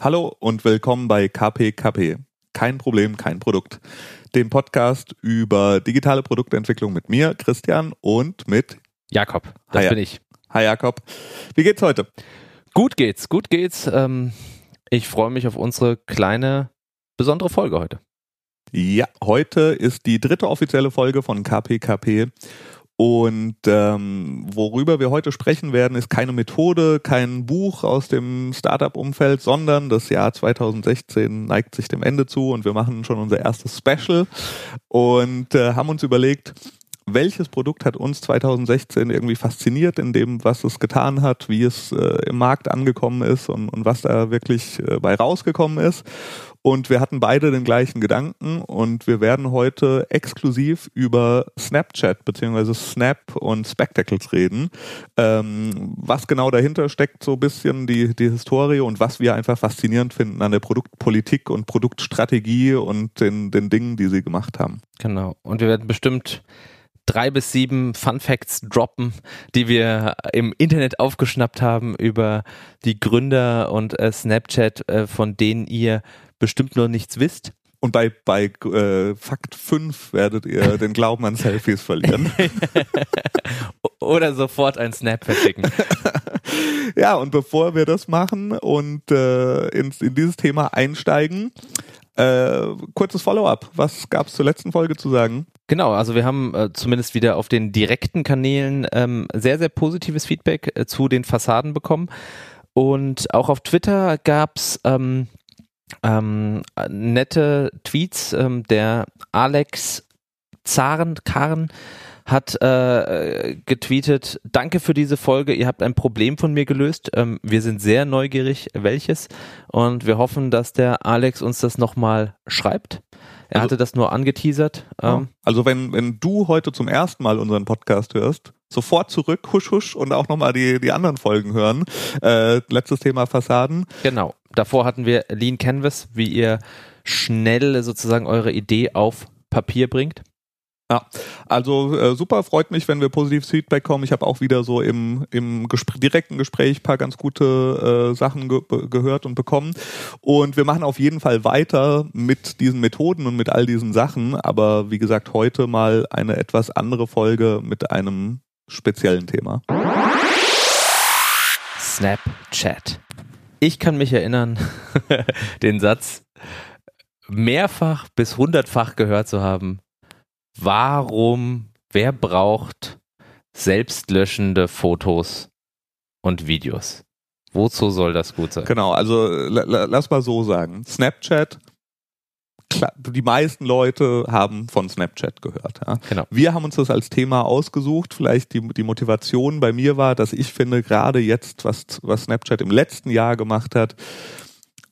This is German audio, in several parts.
Hallo und willkommen bei KPKP. Kein Problem, kein Produkt. Dem Podcast über digitale Produktentwicklung mit mir, Christian, und mit Jakob. Das Hi, bin ich. Hi Jakob. Wie geht's heute? Gut geht's, gut geht's. Ähm, ich freue mich auf unsere kleine, besondere Folge heute. Ja, heute ist die dritte offizielle Folge von KPKP und ähm, worüber wir heute sprechen werden, ist keine Methode, kein Buch aus dem Startup-Umfeld, sondern das Jahr 2016 neigt sich dem Ende zu und wir machen schon unser erstes Special. Und äh, haben uns überlegt, welches Produkt hat uns 2016 irgendwie fasziniert in dem, was es getan hat, wie es äh, im Markt angekommen ist und, und was da wirklich äh, bei rausgekommen ist. Und wir hatten beide den gleichen Gedanken und wir werden heute exklusiv über Snapchat beziehungsweise Snap und Spectacles reden. Ähm, was genau dahinter steckt, so ein bisschen die, die Historie und was wir einfach faszinierend finden an der Produktpolitik und Produktstrategie und den, den Dingen, die sie gemacht haben. Genau. Und wir werden bestimmt drei bis sieben Fun Facts droppen, die wir im Internet aufgeschnappt haben über die Gründer und äh, Snapchat, äh, von denen ihr bestimmt noch nichts wisst. Und bei, bei äh, Fakt 5 werdet ihr den Glauben an Selfies verlieren. Oder sofort ein Snap verschicken. ja, und bevor wir das machen und äh, in, in dieses Thema einsteigen, äh, kurzes Follow-up. Was gab es zur letzten Folge zu sagen? Genau, also wir haben äh, zumindest wieder auf den direkten Kanälen ähm, sehr, sehr positives Feedback äh, zu den Fassaden bekommen. Und auch auf Twitter gab's ähm, ähm, nette Tweets. Ähm, der Alex Zaren, Karren hat äh, getweetet, danke für diese Folge, ihr habt ein Problem von mir gelöst. Ähm, wir sind sehr neugierig, welches. Und wir hoffen, dass der Alex uns das nochmal schreibt. Er Also- hatte das nur angeteasert. Ähm, Also wenn, wenn du heute zum ersten Mal unseren Podcast hörst, sofort zurück, husch husch und auch nochmal die, die anderen Folgen hören. Äh, letztes Thema Fassaden. Genau. Davor hatten wir Lean Canvas, wie ihr schnell sozusagen eure Idee auf Papier bringt. Ja, also äh, super, freut mich, wenn wir positives Feedback kommen. Ich habe auch wieder so im, im Gespr direkten Gespräch paar ganz gute äh, Sachen ge gehört und bekommen. Und wir machen auf jeden Fall weiter mit diesen Methoden und mit all diesen Sachen. Aber wie gesagt, heute mal eine etwas andere Folge mit einem speziellen Thema. Snapchat. Ich kann mich erinnern, den Satz mehrfach bis hundertfach gehört zu haben. Warum, wer braucht selbstlöschende Fotos und Videos? Wozu soll das gut sein? Genau, also la- la- lass mal so sagen. Snapchat, die meisten Leute haben von Snapchat gehört. Ja. Genau. Wir haben uns das als Thema ausgesucht. Vielleicht die, die Motivation bei mir war, dass ich finde, gerade jetzt, was, was Snapchat im letzten Jahr gemacht hat,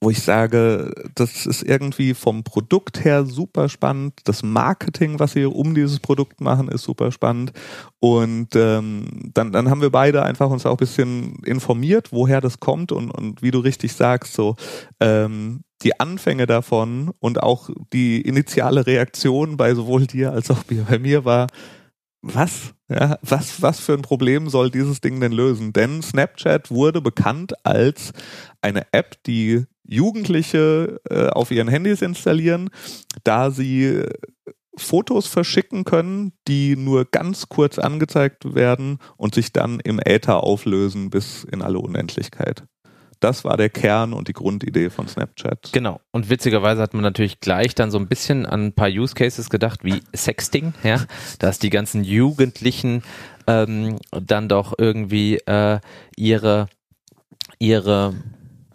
wo ich sage, das ist irgendwie vom Produkt her super spannend. Das Marketing, was sie um dieses Produkt machen, ist super spannend. Und ähm, dann, dann haben wir beide einfach uns auch ein bisschen informiert, woher das kommt und, und wie du richtig sagst, so ähm, die Anfänge davon und auch die initiale Reaktion bei sowohl dir als auch bei mir war, was? Ja, was, was für ein Problem soll dieses Ding denn lösen? Denn Snapchat wurde bekannt als eine App, die Jugendliche äh, auf ihren Handys installieren, da sie äh, Fotos verschicken können, die nur ganz kurz angezeigt werden und sich dann im Äther auflösen bis in alle Unendlichkeit. Das war der Kern und die Grundidee von Snapchat. Genau. Und witzigerweise hat man natürlich gleich dann so ein bisschen an ein paar Use Cases gedacht, wie Sexting, ja, dass die ganzen Jugendlichen ähm, dann doch irgendwie äh, ihre ihre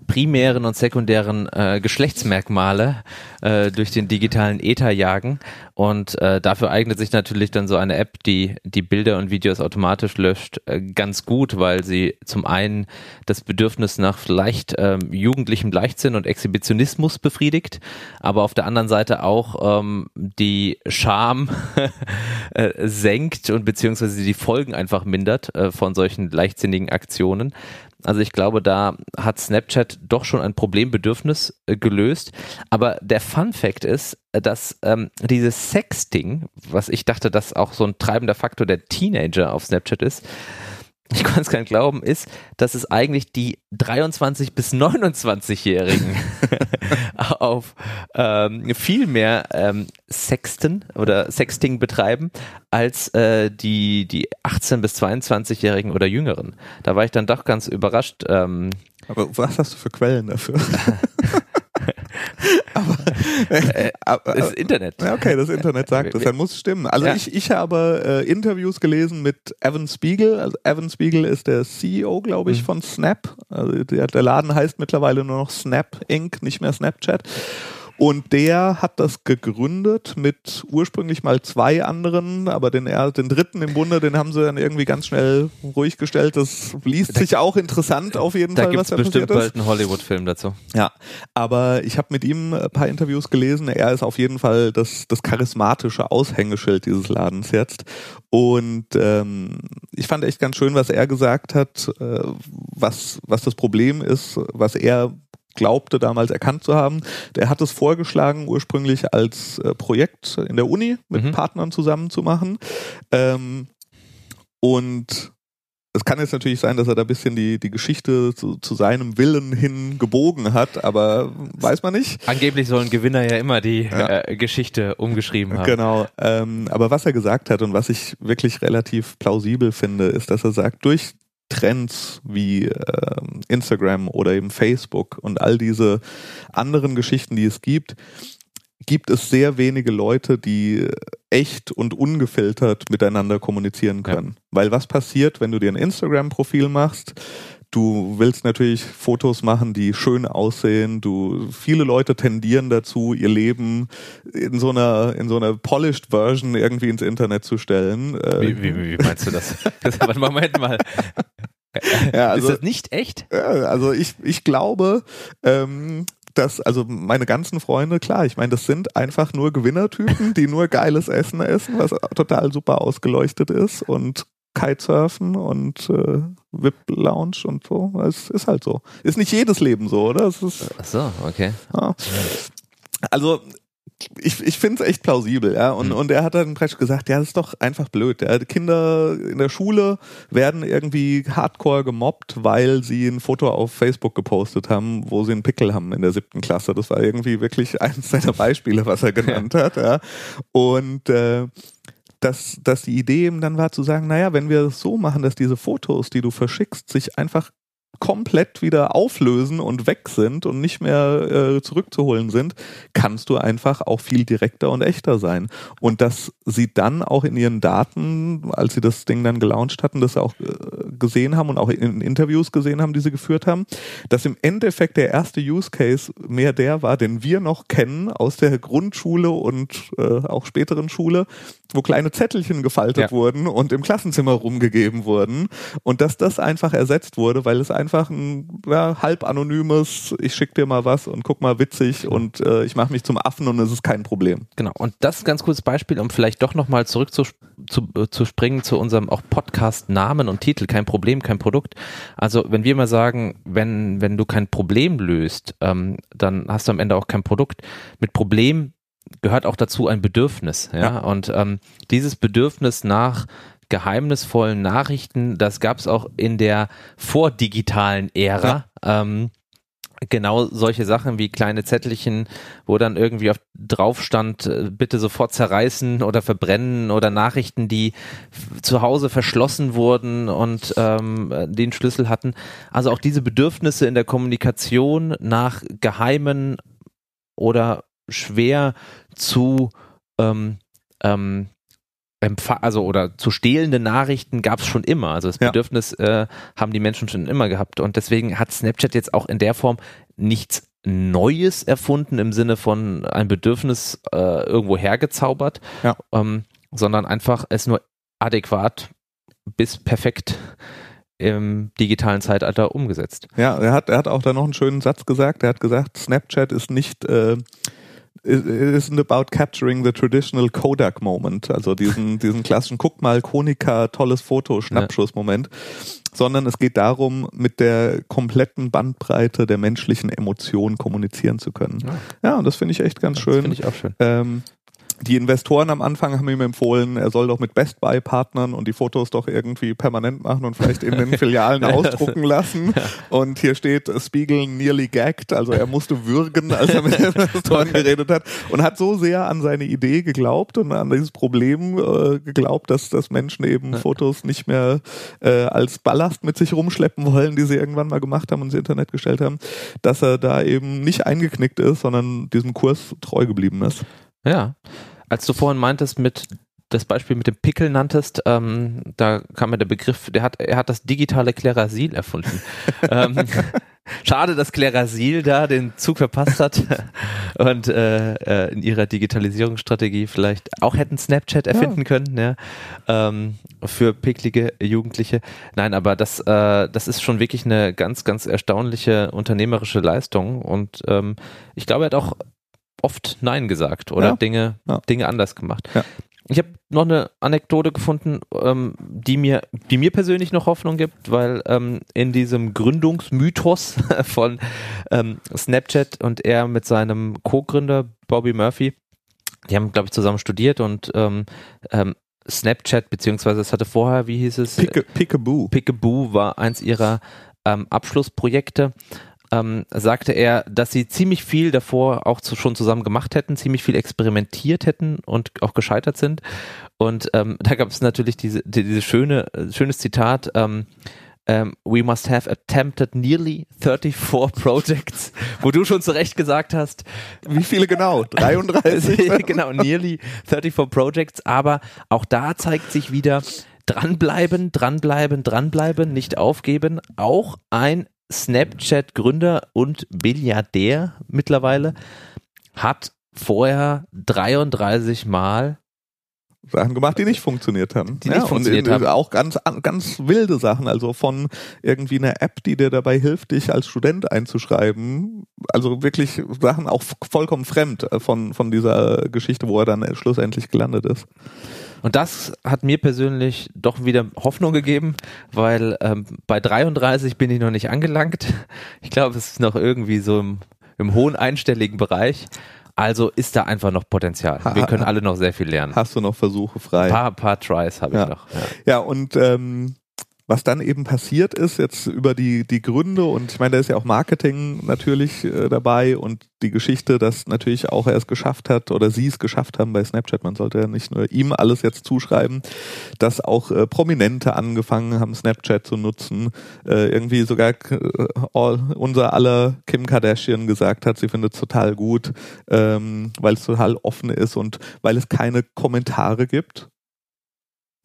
primären und sekundären äh, Geschlechtsmerkmale äh, durch den digitalen Äther jagen. Und äh, dafür eignet sich natürlich dann so eine App, die die Bilder und Videos automatisch löscht, äh, ganz gut, weil sie zum einen das Bedürfnis nach vielleicht ähm, jugendlichem Leichtsinn und Exhibitionismus befriedigt, aber auf der anderen Seite auch ähm, die Scham äh, senkt und beziehungsweise die Folgen einfach mindert äh, von solchen leichtsinnigen Aktionen. Also ich glaube, da hat Snapchat doch schon ein Problembedürfnis äh, gelöst. Aber der Fun Fact ist, äh, dass ähm, dieses Sexting, was ich dachte, dass auch so ein treibender Faktor der Teenager auf Snapchat ist, ich kann es gar nicht glauben, ist, dass es eigentlich die 23 bis 29-Jährigen auf ähm, viel mehr ähm, Sexten oder Sexting betreiben als äh, die, die 18 bis 22-Jährigen oder Jüngeren. Da war ich dann doch ganz überrascht. Ähm, Aber was hast du für Quellen dafür? aber, äh, aber, das Internet. Ja, okay, das Internet sagt das, dann muss es stimmen. Also ja. ich, ich habe äh, Interviews gelesen mit Evan Spiegel. Also Evan Spiegel ist der CEO, glaube ich, mhm. von Snap. Also der, der Laden heißt mittlerweile nur noch Snap Inc., nicht mehr Snapchat. Und der hat das gegründet mit ursprünglich mal zwei anderen, aber den, den dritten im Bunde, den haben sie dann irgendwie ganz schnell ruhig gestellt. Das liest sich auch interessant auf jeden da Fall, was da bestimmt bald einen Hollywood-Film dazu. Ja, aber ich habe mit ihm ein paar Interviews gelesen. Er ist auf jeden Fall das, das charismatische Aushängeschild dieses Ladens jetzt. Und ähm, ich fand echt ganz schön, was er gesagt hat, äh, was, was das Problem ist, was er glaubte damals erkannt zu haben. Der hat es vorgeschlagen, ursprünglich als äh, Projekt in der Uni mit mhm. Partnern zusammen zu machen. Ähm, und es kann jetzt natürlich sein, dass er da ein bisschen die, die Geschichte zu, zu seinem Willen hin gebogen hat, aber weiß man nicht. Angeblich sollen Gewinner ja immer die ja. äh, Geschichte umgeschrieben haben. Genau. Ähm, aber was er gesagt hat und was ich wirklich relativ plausibel finde, ist, dass er sagt, durch Trends wie äh, Instagram oder eben Facebook und all diese anderen Geschichten, die es gibt, gibt es sehr wenige Leute, die echt und ungefiltert miteinander kommunizieren können. Ja. Weil was passiert, wenn du dir ein Instagram-Profil machst? Du willst natürlich Fotos machen, die schön aussehen. Du, viele Leute tendieren dazu, ihr Leben in so einer, in so einer polished Version irgendwie ins Internet zu stellen. Wie, wie, wie meinst du das? Moment mal. Ja, also, ist das nicht echt? Also ich, ich glaube, ähm, dass, also meine ganzen Freunde, klar, ich meine, das sind einfach nur Gewinnertypen, die nur geiles Essen essen, was total super ausgeleuchtet ist und Kitesurfen und äh, VIP-Lounge und so. Es ist halt so. Ist nicht jedes Leben so, oder? Es ist, Ach so, okay. Ja. Also ich, ich finde es echt plausibel, ja. Und, mhm. und er hat dann praktisch gesagt, ja, das ist doch einfach blöd. Ja. Kinder in der Schule werden irgendwie hardcore gemobbt, weil sie ein Foto auf Facebook gepostet haben, wo sie einen Pickel haben in der siebten Klasse. Das war irgendwie wirklich eines seiner Beispiele, was er genannt hat. Ja. Und äh, dass, dass die Idee eben dann war zu sagen, naja, wenn wir es so machen, dass diese Fotos, die du verschickst, sich einfach komplett wieder auflösen und weg sind und nicht mehr äh, zurückzuholen sind, kannst du einfach auch viel direkter und echter sein. Und dass sie dann auch in ihren Daten, als sie das Ding dann gelauncht hatten, das auch äh, gesehen haben und auch in Interviews gesehen haben, die sie geführt haben, dass im Endeffekt der erste Use Case mehr der war, den wir noch kennen aus der Grundschule und äh, auch späteren Schule, wo kleine Zettelchen gefaltet ja. wurden und im Klassenzimmer rumgegeben wurden und dass das einfach ersetzt wurde, weil es einfach ein ja, halb anonymes, ich schick dir mal was und guck mal witzig und äh, ich mache mich zum Affen und es ist kein Problem. Genau, und das ist ein ganz cooles Beispiel, um vielleicht doch nochmal zurück zu, zu, äh, zu springen zu unserem auch Podcast-Namen und Titel. Kein Problem, kein Produkt. Also wenn wir mal sagen, wenn, wenn du kein Problem löst, ähm, dann hast du am Ende auch kein Produkt. Mit Problem gehört auch dazu ein Bedürfnis. Ja, ja. und ähm, dieses Bedürfnis nach geheimnisvollen Nachrichten, das gab es auch in der vordigitalen Ära. Ja. Ähm, genau solche Sachen wie kleine Zettelchen, wo dann irgendwie auf, drauf stand, äh, bitte sofort zerreißen oder verbrennen oder Nachrichten, die zu Hause verschlossen wurden und ähm, den Schlüssel hatten. Also auch diese Bedürfnisse in der Kommunikation nach geheimen oder schwer zu ähm, ähm, also oder zu stehlende Nachrichten gab es schon immer. Also das Bedürfnis ja. äh, haben die Menschen schon immer gehabt und deswegen hat Snapchat jetzt auch in der Form nichts Neues erfunden im Sinne von ein Bedürfnis äh, irgendwo hergezaubert, ja. ähm, sondern einfach es nur adäquat bis perfekt im digitalen Zeitalter umgesetzt. Ja, er hat, er hat auch da noch einen schönen Satz gesagt. Er hat gesagt, Snapchat ist nicht äh, isn't about capturing the traditional Kodak Moment, also diesen, diesen klassischen, guck mal, Konica, tolles Foto, Schnappschuss-Moment, ja. sondern es geht darum, mit der kompletten Bandbreite der menschlichen Emotionen kommunizieren zu können. Ja, ja und das finde ich echt ganz das schön. Finde ich auch schön. Ähm, die Investoren am Anfang haben ihm empfohlen, er soll doch mit Best Buy partnern und die Fotos doch irgendwie permanent machen und vielleicht in den Filialen ausdrucken lassen. Und hier steht Spiegel nearly gagged, also er musste würgen, als er mit den Investoren geredet hat und hat so sehr an seine Idee geglaubt und an dieses Problem äh, geglaubt, dass, dass Menschen eben Fotos nicht mehr äh, als Ballast mit sich rumschleppen wollen, die sie irgendwann mal gemacht haben und ins Internet gestellt haben, dass er da eben nicht eingeknickt ist, sondern diesem Kurs treu geblieben ist. Ja. Als du vorhin meintest, mit das Beispiel mit dem Pickel nanntest, ähm, da kam mir der Begriff, der hat, er hat das digitale Klerasil erfunden. ähm, schade, dass Klerasil da den Zug verpasst hat und äh, äh, in ihrer Digitalisierungsstrategie vielleicht auch hätten Snapchat erfinden ja. können, ja, ähm, für picklige Jugendliche. Nein, aber das, äh, das ist schon wirklich eine ganz, ganz erstaunliche unternehmerische Leistung und ähm, ich glaube, er hat auch oft Nein gesagt oder ja. Dinge, ja. Dinge anders gemacht. Ja. Ich habe noch eine Anekdote gefunden, ähm, die mir, die mir persönlich noch Hoffnung gibt, weil ähm, in diesem Gründungsmythos von ähm, Snapchat und er mit seinem Co-Gründer Bobby Murphy, die haben, glaube ich, zusammen studiert und ähm, ähm, Snapchat, beziehungsweise es hatte vorher, wie hieß es? Pickaboo. Pickaboo war eins ihrer ähm, Abschlussprojekte ähm, sagte er, dass sie ziemlich viel davor auch zu, schon zusammen gemacht hätten, ziemlich viel experimentiert hätten und auch gescheitert sind. Und ähm, da gab es natürlich diese, diese schöne, schönes Zitat, ähm, um, ähm, we must have attempted nearly 34 projects, wo du schon zu Recht gesagt hast. Wie viele genau? 33? genau, nearly 34 projects, aber auch da zeigt sich wieder, dranbleiben, dranbleiben, dranbleiben, nicht aufgeben. Auch ein Snapchat-Gründer und Milliardär mittlerweile, hat vorher 33 Mal Sachen gemacht, die nicht funktioniert haben. Die nicht ja, funktioniert und haben. Auch ganz, ganz wilde Sachen, also von irgendwie einer App, die dir dabei hilft, dich als Student einzuschreiben. Also wirklich Sachen auch vollkommen fremd äh, von, von dieser Geschichte, wo er dann schlussendlich gelandet ist. Und das hat mir persönlich doch wieder Hoffnung gegeben, weil ähm, bei 33 bin ich noch nicht angelangt. Ich glaube, es ist noch irgendwie so im, im hohen einstelligen Bereich. Also ist da einfach noch Potenzial. Wir können alle noch sehr viel lernen. Hast du noch Versuche frei? Ein paar, paar Tries habe ich ja. noch. Ja, ja und ähm, was dann eben passiert ist, jetzt über die, die Gründe und ich meine, da ist ja auch Marketing natürlich äh, dabei und die Geschichte, dass natürlich auch er es geschafft hat oder sie es geschafft haben bei Snapchat, man sollte ja nicht nur ihm alles jetzt zuschreiben, dass auch äh, Prominente angefangen haben, Snapchat zu nutzen. Äh, irgendwie sogar äh, all, unser aller Kim Kardashian gesagt hat, sie findet es total gut, ähm, weil es total offen ist und weil es keine Kommentare gibt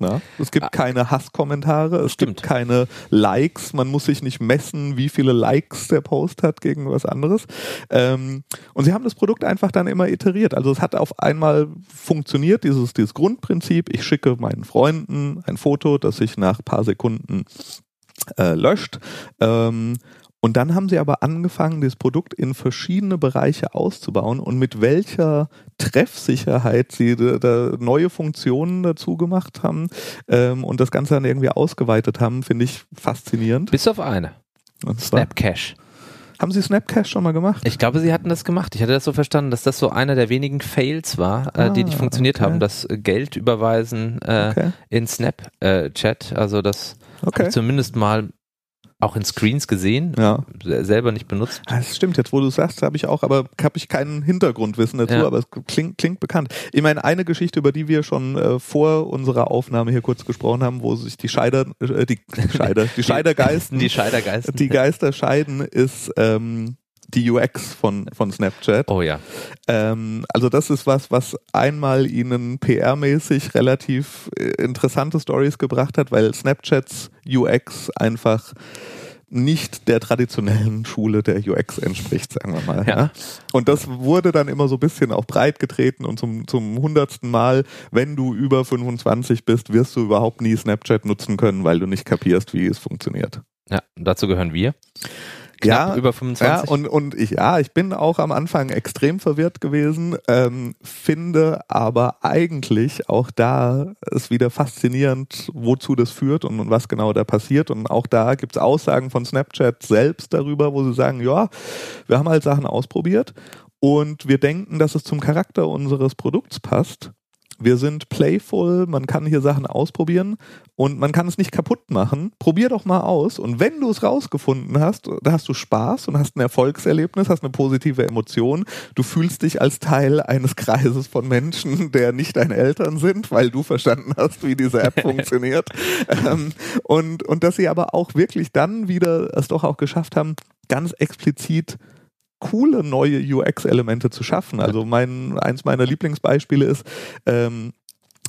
na? Es gibt ah. keine Hasskommentare, es Stimmt. gibt keine Likes, man muss sich nicht messen, wie viele Likes der Post hat gegen was anderes. Ähm, und sie haben das Produkt einfach dann immer iteriert. Also es hat auf einmal funktioniert, dieses, dieses Grundprinzip, ich schicke meinen Freunden ein Foto, das sich nach paar Sekunden äh, löscht. Ähm, und dann haben sie aber angefangen, das Produkt in verschiedene Bereiche auszubauen und mit welcher Treffsicherheit sie da, da neue Funktionen dazu gemacht haben ähm, und das Ganze dann irgendwie ausgeweitet haben, finde ich faszinierend. Bis auf eine. Snapcash. Haben Sie Snapcash schon mal gemacht? Ich glaube, Sie hatten das gemacht. Ich hatte das so verstanden, dass das so einer der wenigen Fails war, äh, die nicht ah, funktioniert okay. haben. Das Geld überweisen äh, okay. in Snapchat. also das okay. zumindest mal auch in Screens gesehen, ja. selber nicht benutzt. Ah, das stimmt, jetzt wo du sagst, habe ich auch, aber habe ich keinen Hintergrundwissen dazu, ja. aber es klingt, klingt bekannt. Ich meine, eine Geschichte, über die wir schon äh, vor unserer Aufnahme hier kurz gesprochen haben, wo sich die Scheider, äh, die Scheider, die Scheidergeisten, die Scheidergeisten, die Geister scheiden, ist ähm, die UX von, von Snapchat. Oh ja. Ähm, also das ist was, was einmal ihnen PR-mäßig relativ äh, interessante Stories gebracht hat, weil Snapchats UX einfach nicht der traditionellen Schule der UX entspricht, sagen wir mal. Ja. ja. Und das wurde dann immer so ein bisschen auch breit getreten und zum, zum hundertsten Mal, wenn du über 25 bist, wirst du überhaupt nie Snapchat nutzen können, weil du nicht kapierst, wie es funktioniert. Ja, dazu gehören wir knapp ja, über 25. Ja, und, und ich, ja, ich bin auch am Anfang extrem verwirrt gewesen, ähm, finde aber eigentlich auch da ist wieder faszinierend, wozu das führt und, und was genau da passiert. Und auch da gibt es Aussagen von Snapchat selbst darüber, wo sie sagen, ja, wir haben halt Sachen ausprobiert Und wir denken, dass es zum Charakter unseres Produkts passt. Wir sind playful, man kann hier Sachen ausprobieren und man kann es nicht kaputt machen. Probier doch mal aus und wenn du es rausgefunden hast, da hast du Spaß und hast ein Erfolgserlebnis, hast eine positive Emotion. Du fühlst dich als Teil eines Kreises von Menschen, der nicht deine Eltern sind, weil du verstanden hast, wie diese App funktioniert. Ähm, und, und dass sie aber auch wirklich dann wieder es doch auch geschafft haben, ganz explizit coole neue UX-Elemente zu schaffen. Also mein, eins meiner Lieblingsbeispiele ist, ähm,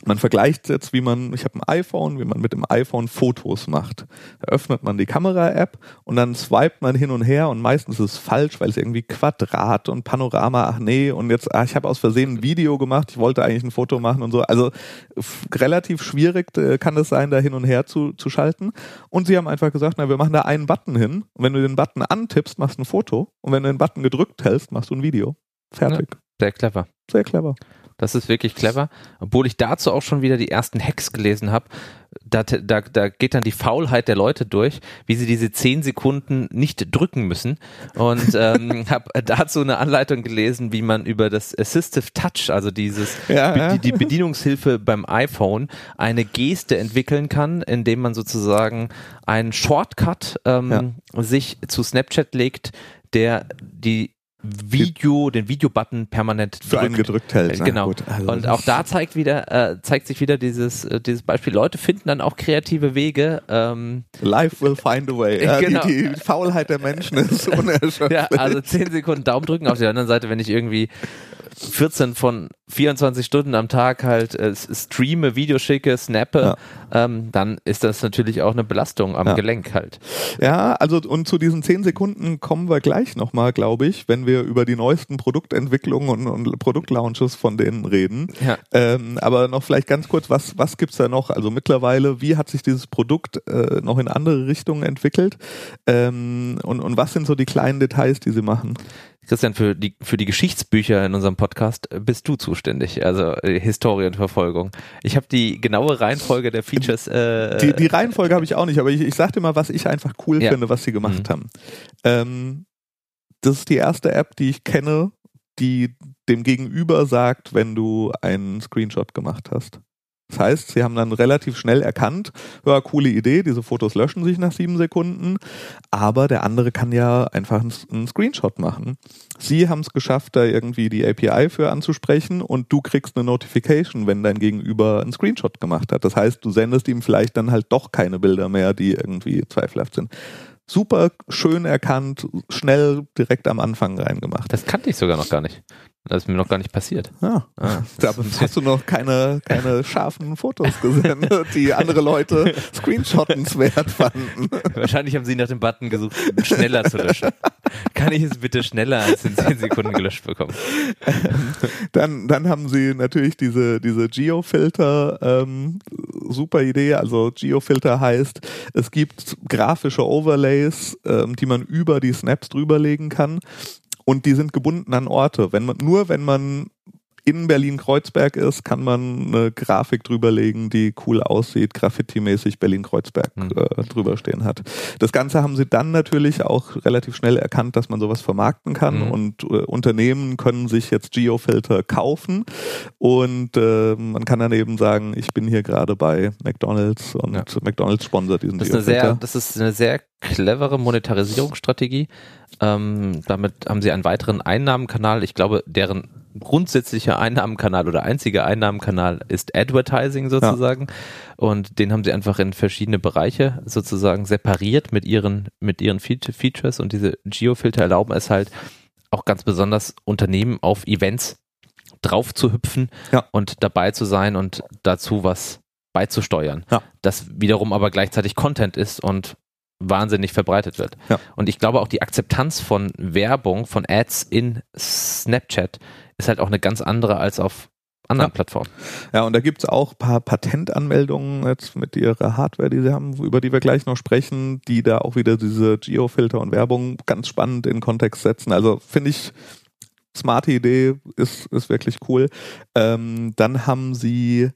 man vergleicht jetzt, wie man, ich habe ein iPhone, wie man mit dem iPhone Fotos macht. Da öffnet man die Kamera-App und dann swipet man hin und her und meistens ist es falsch, weil es irgendwie Quadrat und Panorama, ach nee, und jetzt, ach, ich habe aus Versehen ein Video gemacht, ich wollte eigentlich ein Foto machen und so. Also relativ schwierig äh, kann es sein, da hin und her zu, zu schalten. Und sie haben einfach gesagt, na, wir machen da einen Button hin und wenn du den Button antippst, machst du ein Foto und wenn du den Button gedrückt hältst, machst du ein Video. Fertig. Ja, sehr clever. Sehr clever. Das ist wirklich clever. Obwohl ich dazu auch schon wieder die ersten Hacks gelesen habe. Da, da, da geht dann die Faulheit der Leute durch, wie sie diese zehn Sekunden nicht drücken müssen. Und ähm, habe dazu eine Anleitung gelesen, wie man über das Assistive Touch, also dieses ja. Die, die Bedienungshilfe beim iPhone, eine Geste entwickeln kann, indem man sozusagen einen Shortcut ähm, ja. sich zu Snapchat legt, der die Video, den Videobutton permanent für einen gedrückt hält. Ne? Genau. Also und auch da zeigt wieder, äh, zeigt sich wieder dieses, äh, dieses Beispiel. Leute finden dann auch kreative Wege. Ähm, Life will find a way. Ja, genau. die, die Faulheit der Menschen ist unerschöpflich. ja, also zehn Sekunden Daumen drücken. Auf der anderen Seite, wenn ich irgendwie 14 von 24 Stunden am Tag halt äh, streame, Video schicke, snappe, ja. ähm, dann ist das natürlich auch eine Belastung am ja. Gelenk halt. Ja, also und zu diesen 10 Sekunden kommen wir gleich nochmal, glaube ich, wenn wir über die neuesten Produktentwicklungen und, und Produktlaunches von denen reden. Ja. Ähm, aber noch vielleicht ganz kurz, was, was gibt's da noch? Also mittlerweile, wie hat sich dieses Produkt äh, noch in andere Richtungen entwickelt? Ähm, und, und was sind so die kleinen Details, die sie machen? Christian, für die, für die Geschichtsbücher in unserem Podcast bist du zuständig, also äh, Historienverfolgung. Ich habe die genaue Reihenfolge der Features. Äh, die, die Reihenfolge habe ich auch nicht, aber ich, ich dir mal, was ich einfach cool ja. finde, was sie gemacht mhm. haben. Ähm, das ist die erste App, die ich kenne, die dem Gegenüber sagt, wenn du einen Screenshot gemacht hast. Das heißt, sie haben dann relativ schnell erkannt, ja, coole Idee, diese Fotos löschen sich nach sieben Sekunden, aber der andere kann ja einfach einen Screenshot machen. Sie haben es geschafft, da irgendwie die API für anzusprechen und du kriegst eine Notification, wenn dein Gegenüber einen Screenshot gemacht hat. Das heißt, du sendest ihm vielleicht dann halt doch keine Bilder mehr, die irgendwie zweifelhaft sind super schön erkannt, schnell direkt am Anfang reingemacht. Das kannte ich sogar noch gar nicht. Das ist mir noch gar nicht passiert. Ja. Ah, da hast du noch keine, keine scharfen Fotos gesendet, die andere Leute screenshottenswert fanden. Wahrscheinlich haben sie nach dem Button gesucht, schneller zu löschen. Kann ich es bitte schneller als in 10 Sekunden gelöscht bekommen? dann, dann haben sie natürlich diese, diese Geofilter, ähm, super Idee. Also Geofilter heißt, es gibt grafische Overlays, ähm, die man über die Snaps drüberlegen kann und die sind gebunden an Orte. Wenn man, nur wenn man in Berlin-Kreuzberg ist, kann man eine Grafik drüberlegen, die cool aussieht, Graffiti-mäßig Berlin-Kreuzberg mhm. äh, drüber stehen hat. Das Ganze haben sie dann natürlich auch relativ schnell erkannt, dass man sowas vermarkten kann mhm. und äh, Unternehmen können sich jetzt Geofilter kaufen und äh, man kann dann eben sagen, ich bin hier gerade bei McDonalds und ja. McDonalds sponsert diesen das Geofilter. Sehr, das ist eine sehr clevere Monetarisierungsstrategie. Ähm, damit haben sie einen weiteren Einnahmenkanal. Ich glaube, deren grundsätzlicher Einnahmenkanal oder einziger Einnahmenkanal ist Advertising sozusagen. Ja. Und den haben sie einfach in verschiedene Bereiche sozusagen separiert mit ihren, mit ihren Features. Und diese Geofilter erlauben es halt auch ganz besonders Unternehmen auf Events drauf zu hüpfen ja. und dabei zu sein und dazu was beizusteuern. Ja. Das wiederum aber gleichzeitig Content ist und wahnsinnig verbreitet wird. Ja. Und ich glaube auch die Akzeptanz von Werbung, von Ads in Snapchat ist halt auch eine ganz andere als auf anderen ja. Plattformen. Ja, und da gibt's auch paar Patentanmeldungen jetzt mit ihrer Hardware, die sie haben, über die wir gleich noch sprechen, die da auch wieder diese Geofilter und Werbung ganz spannend in Kontext setzen. Also finde ich, smarte Idee, ist, ist wirklich cool. Ähm, dann haben sie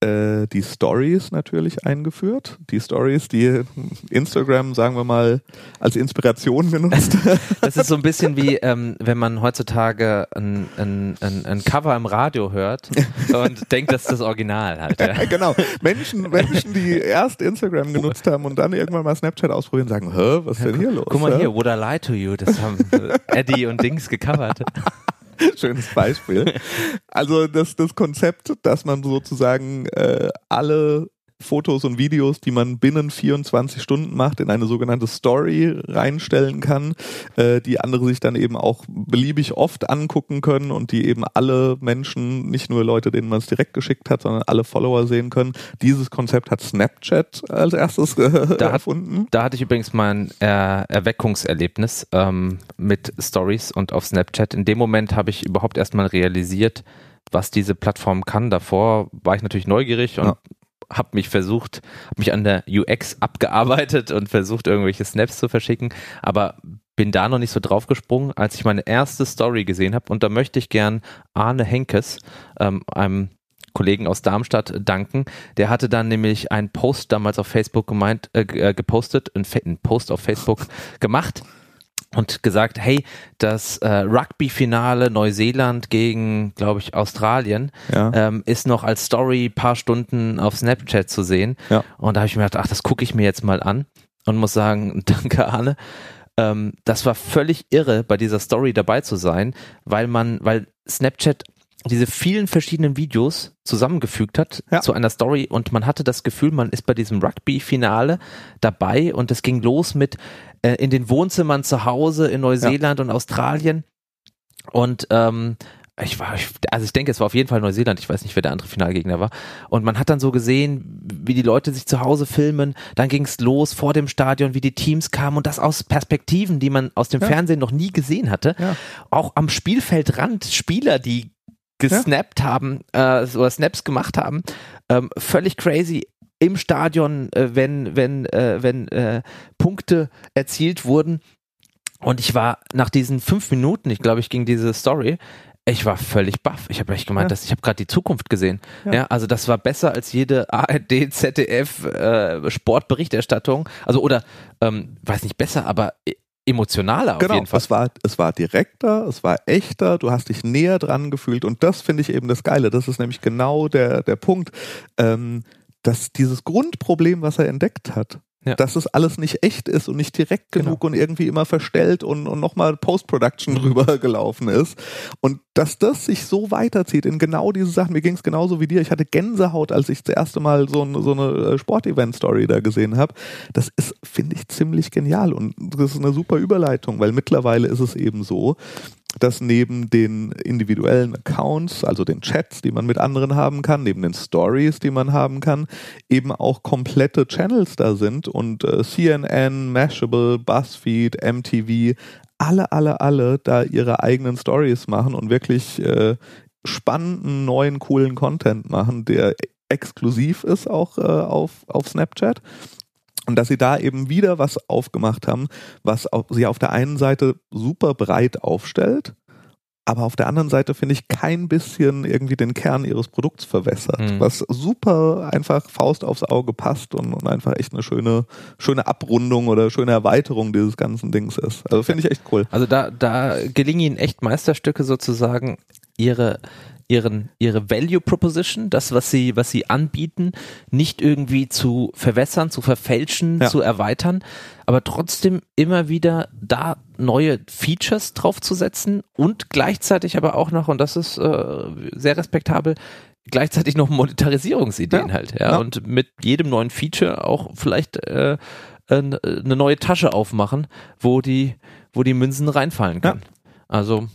äh, die Stories natürlich eingeführt. Die Stories, die Instagram, sagen wir mal, als Inspiration genutzt. Das ist so ein bisschen wie, ähm, wenn man heutzutage ein, ein, ein, ein Cover im Radio hört und denkt, das ist das Original halt. Ja. genau. Menschen, Menschen, die erst Instagram genutzt haben und dann irgendwann mal Snapchat ausprobieren, sagen, hä, was ist denn hier los? Guck mal ja? hier, Would I Lie to You, das haben Eddie und Dings gecovert. Schönes Beispiel. Also das, das Konzept, dass man sozusagen äh, alle Fotos und Videos, die man binnen 24 Stunden macht, in eine sogenannte Story reinstellen kann, äh, die andere sich dann eben auch beliebig oft angucken können und die eben alle Menschen, nicht nur Leute, denen man es direkt geschickt hat, sondern alle Follower sehen können. Dieses Konzept hat Snapchat als erstes äh, Da hat- erfunden. Da hatte ich übrigens mein äh, Erweckungserlebnis ähm, mit Stories und auf Snapchat. In dem Moment habe ich überhaupt erstmal realisiert, was diese Plattform kann. Davor war ich natürlich neugierig und Ja. Habe mich versucht, habe mich an der UX abgearbeitet und versucht, irgendwelche Snaps zu verschicken, aber bin da noch nicht so draufgesprungen, als ich meine erste Story gesehen habe. Und da möchte ich gern Arne Henkes, ähm, einem Kollegen aus Darmstadt danken. Der hatte dann nämlich einen Post damals auf Facebook gemeint, äh, äh, gepostet, einen Post auf Facebook gemacht und gesagt, hey, das äh, Rugby-Finale Neuseeland gegen, glaube ich, Australien Ja. ähm, ist noch als Story paar Stunden auf Snapchat zu sehen. Ja. Und da habe ich mir gedacht, ach, das gucke ich mir jetzt mal an und muss sagen, danke Arne. Ähm, das war völlig irre, bei dieser Story dabei zu sein, weil man, weil Snapchat diese vielen verschiedenen Videos zusammengefügt hat Ja. zu einer Story und man hatte das Gefühl, man ist bei diesem Rugby-Finale dabei und es ging los mit äh, in den Wohnzimmern zu Hause in Neuseeland und Australien und ähm, ich war, also ich denke, es war auf jeden Fall Neuseeland. Ich weiß nicht, wer der andere Finalgegner war. Und man hat dann so gesehen, wie die Leute sich zu Hause filmen. Dann ging es los vor dem Stadion, wie die Teams kamen und das aus Perspektiven, die man aus dem Ja. Fernsehen noch nie gesehen hatte. Ja. Auch am Spielfeldrand Spieler, die gesnappt haben, äh, oder Snaps gemacht haben. Ähm, völlig crazy im Stadion, äh, wenn, wenn, äh, wenn äh, Punkte erzielt wurden. Und ich war nach diesen fünf Minuten, ich glaube, ich ging diese Story, ich war völlig baff. Ich habe echt gemeint, Ja. dass ich habe gerade die Zukunft gesehen. Ja. Ja. also das war besser als jede ARD, ZDF äh, Sportberichterstattung. Also oder ähm, weiß nicht besser, aber e- emotionaler auf genau, jeden Fall. Es war, es war direkter, es war echter, du hast dich näher dran gefühlt und das finde ich eben das Geile. Das ist nämlich genau der, der Punkt, ähm, dass dieses Grundproblem, was er entdeckt hat, Ja. dass es alles nicht echt ist und nicht direkt Genau. genug und irgendwie immer verstellt und, und nochmal Post-Production drüber gelaufen ist. Und dass das sich so weiterzieht in genau diese Sachen. Mir ging es genauso wie dir. Ich hatte Gänsehaut, als ich das erste Mal so, ein, so eine äh, Sportevent-Story da gesehen habe. Das ist, finde ich, ziemlich genial. Und das ist eine super Überleitung, weil mittlerweile ist es eben so, dass neben den individuellen Accounts, also den Chats, die man mit anderen haben kann, neben den Stories, die man haben kann, eben auch komplette Channels da sind und äh, CNN, Mashable, BuzzFeed, MTV, alle, alle, alle da ihre eigenen Stories machen und wirklich äh, spannenden, neuen, coolen Content machen, der exklusiv ist auch äh, auf, auf Snapchat. Und dass sie da eben wieder was aufgemacht haben, was auf, sie auf der einen Seite super breit aufstellt, aber auf der anderen Seite finde ich kein bisschen irgendwie den Kern ihres Produkts verwässert, Mhm. was super einfach Faust aufs Auge passt und, und einfach echt eine schöne, schöne Abrundung oder schöne Erweiterung dieses ganzen Dings ist. Also finde ich echt cool. Also da, da gelingen ihnen echt Meisterstücke sozusagen, ihre, ihren, ihre Value Proposition, das, was sie, was sie anbieten, nicht irgendwie zu verwässern, zu verfälschen, Ja. zu erweitern, aber trotzdem immer wieder da neue Features draufzusetzen und gleichzeitig aber auch noch, und das ist äh, sehr respektabel, gleichzeitig noch Monetarisierungsideen Ja. halt, ja, Ja. und mit jedem neuen Feature auch vielleicht äh, eine eine neue Tasche aufmachen, wo die, wo die Münzen reinfallen können. Also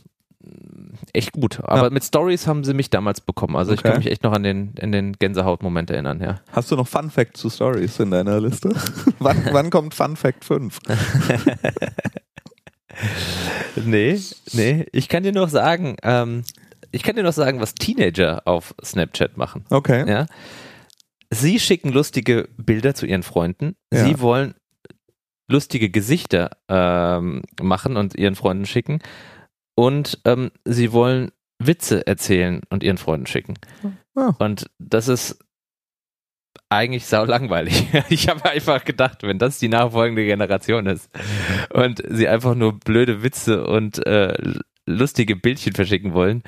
echt gut. Aber Ja. mit Stories haben sie mich damals bekommen. Also ich Okay. kann mich echt noch an den, an den Gänsehaut-Moment erinnern, ja. Hast du noch Fun Fact zu Stories in deiner Liste? wann, wann kommt Fun Fact 5? Nee, nee. Ich kann dir noch sagen, ähm, ich kann dir noch sagen, was Teenager auf Snapchat machen. Okay. Ja. Sie schicken lustige Bilder zu ihren Freunden. Ja. Sie wollen lustige Gesichter ähm, machen und ihren Freunden schicken. Und ähm, sie wollen Witze erzählen und ihren Freunden schicken. Ah. Und das ist eigentlich sau langweilig. Ich habe einfach gedacht, wenn das die nachfolgende Generation ist und sie einfach nur blöde Witze und äh, lustige Bildchen verschicken wollen,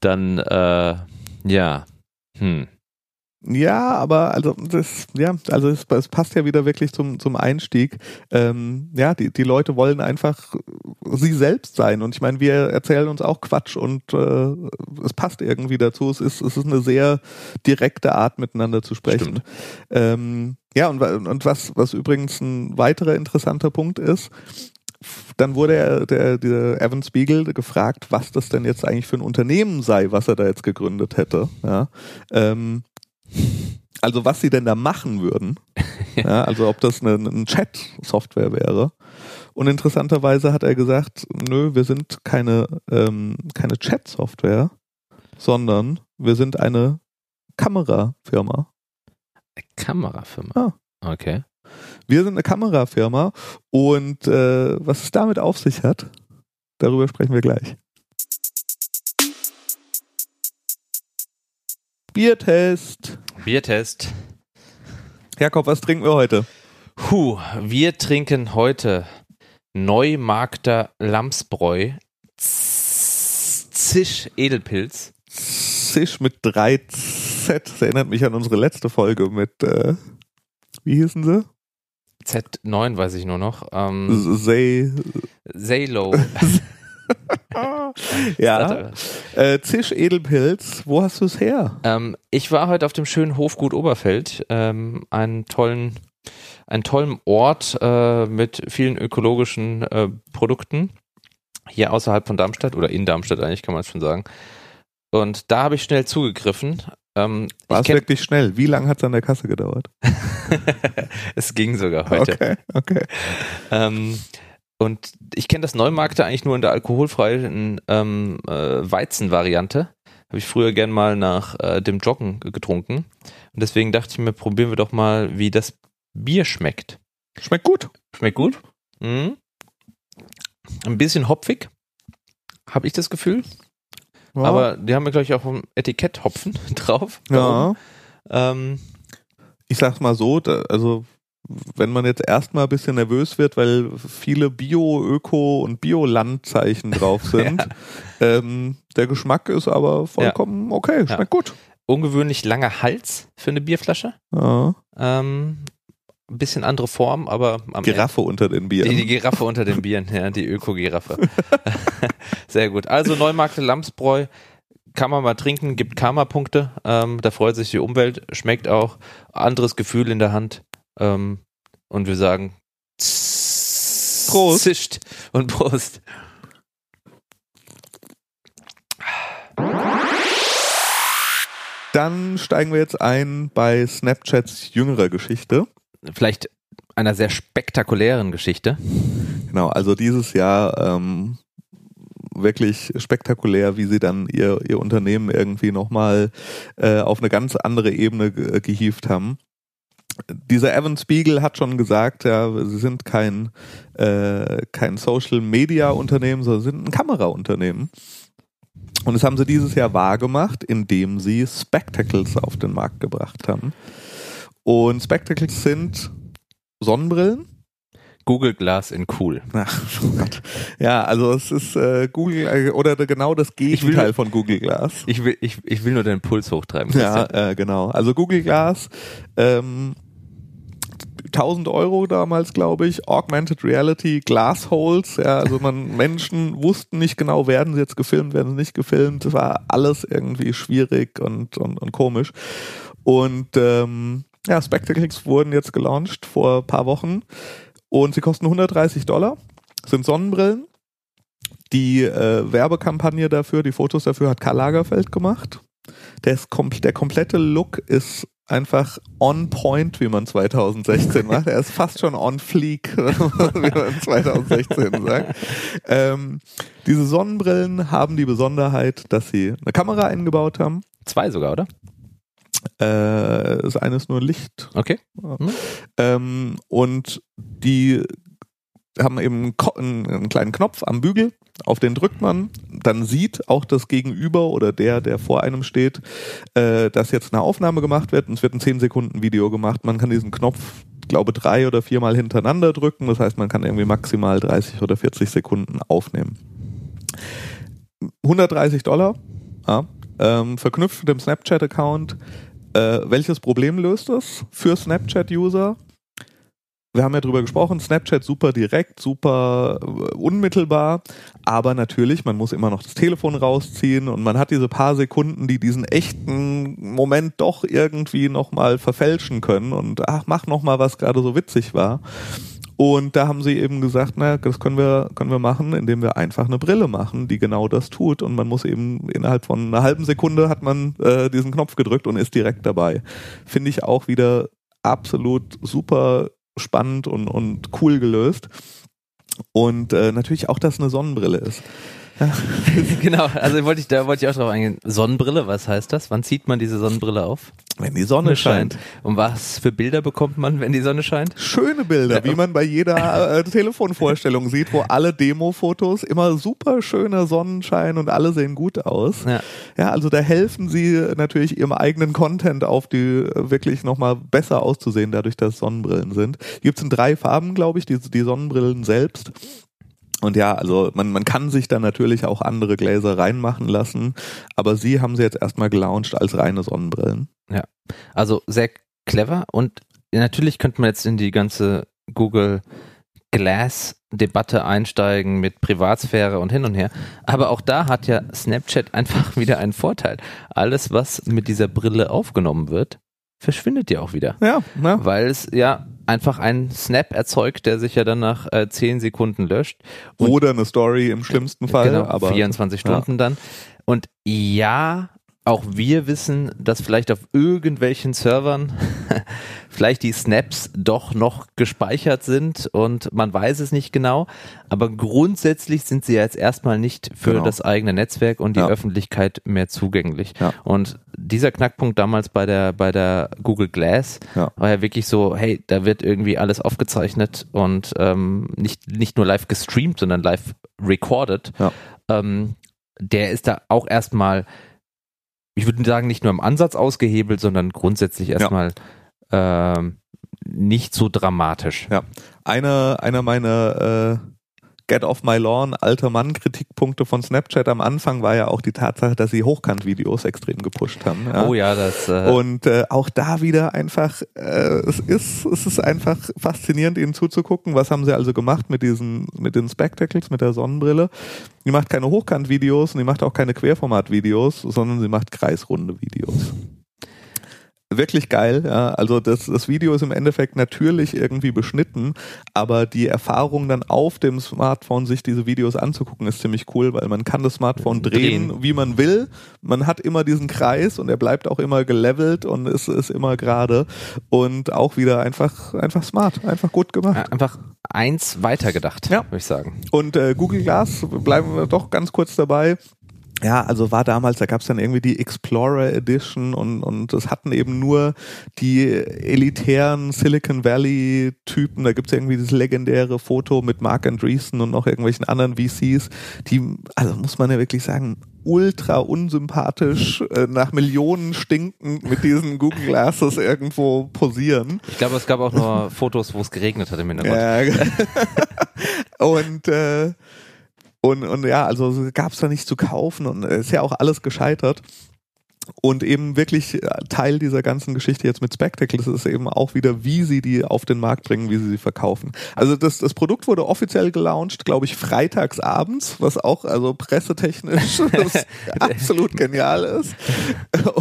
dann äh, ja, hm. Ja, aber also das, ja, also es, es, passt ja wieder wirklich zum, zum Einstieg. Ähm, ja, die, die Leute wollen einfach sie selbst sein. Und ich meine, wir erzählen uns auch Quatsch und äh, es passt irgendwie dazu. Es ist, es ist eine sehr direkte Art, miteinander zu sprechen. Ähm, ja, und, und was, was übrigens ein weiterer interessanter Punkt ist, dann wurde er, der, der Evan Spiegel gefragt, was das denn jetzt eigentlich für ein Unternehmen sei, was er da jetzt gegründet hätte. Ja, ähm, also was sie denn da machen würden. ja, also ob das eine, eine Chat-Software wäre. Und interessanterweise hat er gesagt, nö, wir sind keine, ähm, keine Chat-Software, sondern wir sind eine Kamerafirma. Eine Kamerafirma? Ah. Okay. Wir sind eine Kamerafirma und äh, was es damit auf sich hat, darüber sprechen wir gleich. Biertest. Biertest. Jakob, was trinken wir heute? Puh, wir trinken heute Neumarkter Lamsbräu Zisch Edelpilz. Zisch mit 3 Z. Das erinnert mich an unsere letzte Folge mit, äh, wie hießen sie? Z9 weiß ich nur noch. Ähm, Zay. Zaylow. ja. Äh, Zisch Edelpilz, wo hast du es her? Ähm, ich war heute auf dem schönen Hofgut Oberfeld, ähm, einen tollen, einen tollen Ort äh, mit vielen ökologischen äh, Produkten. Hier außerhalb von Darmstadt oder in Darmstadt eigentlich, kann man es schon sagen. Und da habe ich schnell zugegriffen. Ähm, War es wirklich schnell? Wie lange hat es an der Kasse gedauert? es ging sogar heute. Okay, okay. Ähm, und ich kenne das Neumarkte eigentlich nur in der alkoholfreien ähm, äh, Weizenvariante. Habe ich früher gern mal nach äh, dem Joggen getrunken. Und deswegen dachte ich mir, probieren wir doch mal, wie das Bier schmeckt. Schmeckt gut. Schmeckt gut. Mhm. Ein bisschen hopfig, habe ich das Gefühl. Ja. Aber die haben ja, glaube ich, auch ein Etikett Hopfen drauf. Ja. Ähm, ich sag's mal so, da, also wenn man jetzt erstmal ein bisschen nervös wird, weil viele Bio, Öko und Bio-Landzeichen drauf sind. ja. ähm, der Geschmack ist aber vollkommen ja. okay, schmeckt ja. gut. Ungewöhnlich langer Hals für eine Bierflasche. Ja. Ähm, ein bisschen andere Form, aber am Giraffe Ende, unter den Bieren. Die, die Giraffe unter den Bieren, ja, die Öko-Giraffe. Sehr gut. Also Neumarkte Lamsbräu kann man mal trinken, gibt Karma-Punkte. Ähm, da freut sich die Umwelt, schmeckt auch. Anderes Gefühl in der Hand. Ähm, und wir sagen Prost. Zischt und Prost. Dann steigen wir jetzt ein bei Snapchats jüngerer Geschichte. Vielleicht einer sehr spektakulären Geschichte. Genau, also dieses Jahr ähm, wirklich spektakulär, wie sie dann ihr, ihr Unternehmen irgendwie nochmal äh, auf eine ganz andere Ebene ge gehievt haben dieser Evan Spiegel hat schon gesagt, ja, sie sind kein, äh, kein Social Media Unternehmen, sondern sind ein Kameraunternehmen. Und das haben sie dieses Jahr wahrgemacht, indem sie Spectacles auf den Markt gebracht haben. Und Spectacles sind Sonnenbrillen. Google Glass in cool. Ach, oh. Ja, also es ist äh, Google äh, oder genau das Gegenteil will, von Google Glass. Ich will, ich, ich will nur den Puls hochtreiben. Ja, äh, genau. Also Google Glass ähm, 1000 Euro damals, glaube ich, Augmented Reality, Glassholes, ja, also man, Menschen wussten nicht genau, werden sie jetzt gefilmt, werden sie nicht gefilmt, das war alles irgendwie schwierig und, und, und komisch. Und ähm, ja, Spectacles wurden jetzt gelauncht vor ein paar Wochen und sie kosten 130 Dollar, sind Sonnenbrillen. Die äh, Werbekampagne dafür, die Fotos dafür hat Karl Lagerfeld gemacht. Der, ist kom der komplette Look ist einfach on point, wie man 2016 macht. Er ist fast schon on fleek, wie man 2016 sagt. Ähm, diese Sonnenbrillen haben die Besonderheit, dass sie eine Kamera eingebaut haben. Zwei sogar, oder? Äh, das eine ist nur Licht. Okay. Mhm. Ähm, und die haben eben einen, einen kleinen Knopf am Bügel, auf den drückt man, dann sieht auch das Gegenüber oder der, der vor einem steht, äh, dass jetzt eine Aufnahme gemacht wird und es wird ein 10 Sekunden Video gemacht. Man kann diesen Knopf glaube drei oder viermal hintereinander drücken. Das heißt, man kann irgendwie maximal 30 oder 40 Sekunden aufnehmen. 130 Dollar, ja, ähm, verknüpft mit dem Snapchat-Account. Äh, welches Problem löst das für Snapchat-User? Wir haben ja drüber gesprochen, Snapchat super direkt, super äh, unmittelbar, aber natürlich, man muss immer noch das Telefon rausziehen und man hat diese paar Sekunden, die diesen echten Moment doch irgendwie nochmal verfälschen können und ach, mach nochmal, was gerade so witzig war. Und da haben sie eben gesagt, na, das können wir, können wir machen, indem wir einfach eine Brille machen, die genau das tut. Und man muss eben innerhalb von einer halben Sekunde hat man äh, diesen Knopf gedrückt und ist direkt dabei. Finde ich auch wieder absolut super spannend und, und cool gelöst. Und äh, natürlich auch, dass eine Sonnenbrille ist. genau, also wollte ich, da wollte ich auch drauf eingehen. Sonnenbrille, was heißt das? Wann zieht man diese Sonnenbrille auf? Wenn die Sonne scheint. scheint. Und was für Bilder bekommt man, wenn die Sonne scheint? Schöne Bilder, wie man bei jeder äh, Telefonvorstellung sieht, wo alle Demo-Fotos immer super schöner Sonnenschein und alle sehen gut aus. Ja. ja, also da helfen sie natürlich ihrem eigenen Content auf die äh, wirklich nochmal besser auszusehen, dadurch, dass Sonnenbrillen sind. Gibt es in drei Farben, glaube ich, die, die Sonnenbrillen selbst. Und ja, also man, man kann sich da natürlich auch andere Gläser reinmachen lassen, aber sie haben sie jetzt erstmal gelauncht als reine Sonnenbrillen. Ja, also sehr clever und natürlich könnte man jetzt in die ganze Google Glass Debatte einsteigen mit Privatsphäre und hin und her. Aber auch da hat ja Snapchat einfach wieder einen Vorteil. Alles, was mit dieser Brille aufgenommen wird, verschwindet ja auch wieder. Ja, ne? Weil es ja einfach einen Snap erzeugt, der sich ja dann nach äh, 10 Sekunden löscht. Und Oder eine Story im schlimmsten Fall. Genau, aber 24 Stunden ja. dann. Und ja, auch wir wissen, dass vielleicht auf irgendwelchen Servern vielleicht die Snaps doch noch gespeichert sind und man weiß es nicht genau. Aber grundsätzlich sind sie ja jetzt erstmal nicht für genau. das eigene Netzwerk und die ja. Öffentlichkeit mehr zugänglich. Ja. Und dieser Knackpunkt damals bei der, bei der Google Glass ja. war ja wirklich so, hey, da wird irgendwie alles aufgezeichnet und ähm, nicht, nicht nur live gestreamt, sondern live recorded. Ähm, der ist da auch erstmal ich würde sagen, nicht nur im Ansatz ausgehebelt, sondern grundsätzlich erstmal ja. ähm, nicht so dramatisch. Ja, einer, einer meiner äh, Get off my lawn, alter Mann Kritikpunkte von Snapchat am Anfang war ja auch die Tatsache, dass sie Hochkant-Videos extrem gepusht haben. Ja. Oh ja, das. Äh und äh, auch da wieder einfach, äh, es ist, es ist einfach faszinierend, ihnen zuzugucken. Was haben sie also gemacht mit diesen, mit den Spectacles, mit der Sonnenbrille? Die macht keine Hochkant-Videos und die macht auch keine Querformat-Videos, sondern sie macht kreisrunde Videos wirklich geil. Ja. Also das, das Video ist im Endeffekt natürlich irgendwie beschnitten, aber die Erfahrung dann auf dem Smartphone, sich diese Videos anzugucken, ist ziemlich cool, weil man kann das Smartphone drehen, drehen. wie man will. Man hat immer diesen Kreis und er bleibt auch immer gelevelt und ist, ist immer gerade und auch wieder einfach, einfach smart, einfach gut gemacht. Einfach eins weitergedacht, ja. würde ich sagen. Und äh, Google Glass, bleiben wir doch ganz kurz dabei ja, also war damals, da gab es dann irgendwie die Explorer Edition und, und es hatten eben nur die elitären Silicon Valley Typen. Da gibt's irgendwie dieses legendäre Foto mit Mark Andreessen und noch irgendwelchen anderen VCs, die, also muss man ja wirklich sagen, ultra unsympathisch äh, nach Millionen stinken mit diesen Google Glasses irgendwo posieren. Ich glaube, es gab auch nur Fotos, wo es geregnet hat im Hintergrund. Ja. und äh, und, und ja, also gab es da nicht zu kaufen und ist ja auch alles gescheitert. Und eben wirklich äh, Teil dieser ganzen Geschichte jetzt mit Spectacles ist eben auch wieder, wie sie die auf den Markt bringen, wie sie sie verkaufen. Also das, das Produkt wurde offiziell gelauncht, glaube ich, freitags abends, was auch also pressetechnisch absolut genial ist.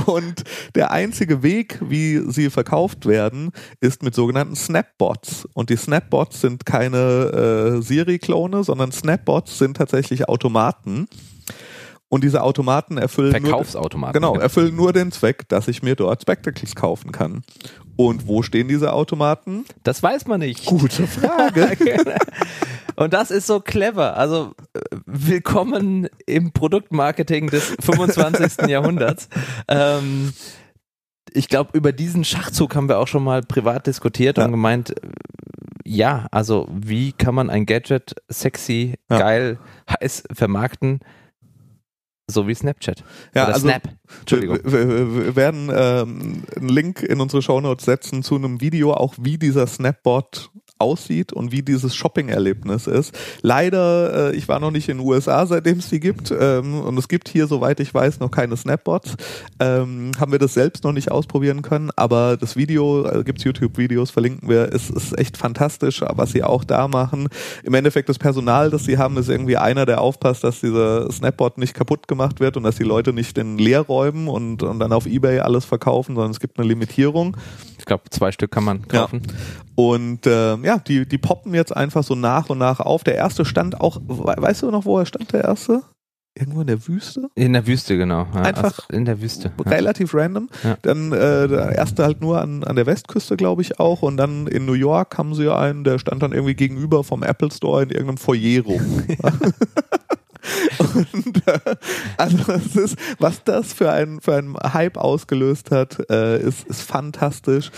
Und der einzige Weg, wie sie verkauft werden, ist mit sogenannten Snapbots. Und die Snapbots sind keine äh, Siri-Klone, sondern Snapbots sind tatsächlich Automaten und diese Automaten erfüllen Verkaufsautomaten. Nur, genau, erfüllen nur den Zweck, dass ich mir dort Spectacles kaufen kann. Und wo stehen diese Automaten? Das weiß man nicht. Gute Frage. Und das ist so clever. Also äh, willkommen im Produktmarketing des 25. Jahrhunderts. Ähm, ich glaube, über diesen Schachzug haben wir auch schon mal privat diskutiert ja. und gemeint, äh, ja, also wie kann man ein Gadget sexy, ja. geil, heiß vermarkten? So wie Snapchat. Ja, Oder also Snap. Entschuldigung. Wir, wir, werden ähm, einen Link in unsere Shownotes setzen zu einem Video, auch wie dieser Snapbot aussieht und wie dieses Shopping-Erlebnis ist. Leider, äh, ich war noch nicht in den USA, seitdem es die gibt ähm, und es gibt hier, soweit ich weiß, noch keine Snapbots. Ähm, haben wir das selbst noch nicht ausprobieren können, aber das Video, äh, gibt's YouTube-Videos, verlinken wir, ist, ist echt fantastisch, was sie auch da machen. Im Endeffekt das Personal, das sie haben, ist irgendwie einer, der aufpasst, dass dieser Snapbot nicht kaputt gemacht wird und dass die Leute nicht in Leerräumen und, und dann auf Ebay alles verkaufen, sondern es gibt eine Limitierung. Ich glaube, zwei Stück kann man kaufen. Ja. Und ähm, ja, die, die poppen jetzt einfach so nach und nach auf. Der erste stand auch, weißt du noch, wo er stand, der erste? Irgendwo in der Wüste? In der Wüste, genau. Ja, Einfach also in der Wüste. Ja. Relativ random. Ja. Dann äh, der erste halt nur an, an der Westküste, glaube ich, auch. Und dann in New York haben sie einen, der stand dann irgendwie gegenüber vom Apple Store in irgendeinem Foyer rum. Und äh, also das ist, was das für ein für einen Hype ausgelöst hat, äh, ist, ist fantastisch.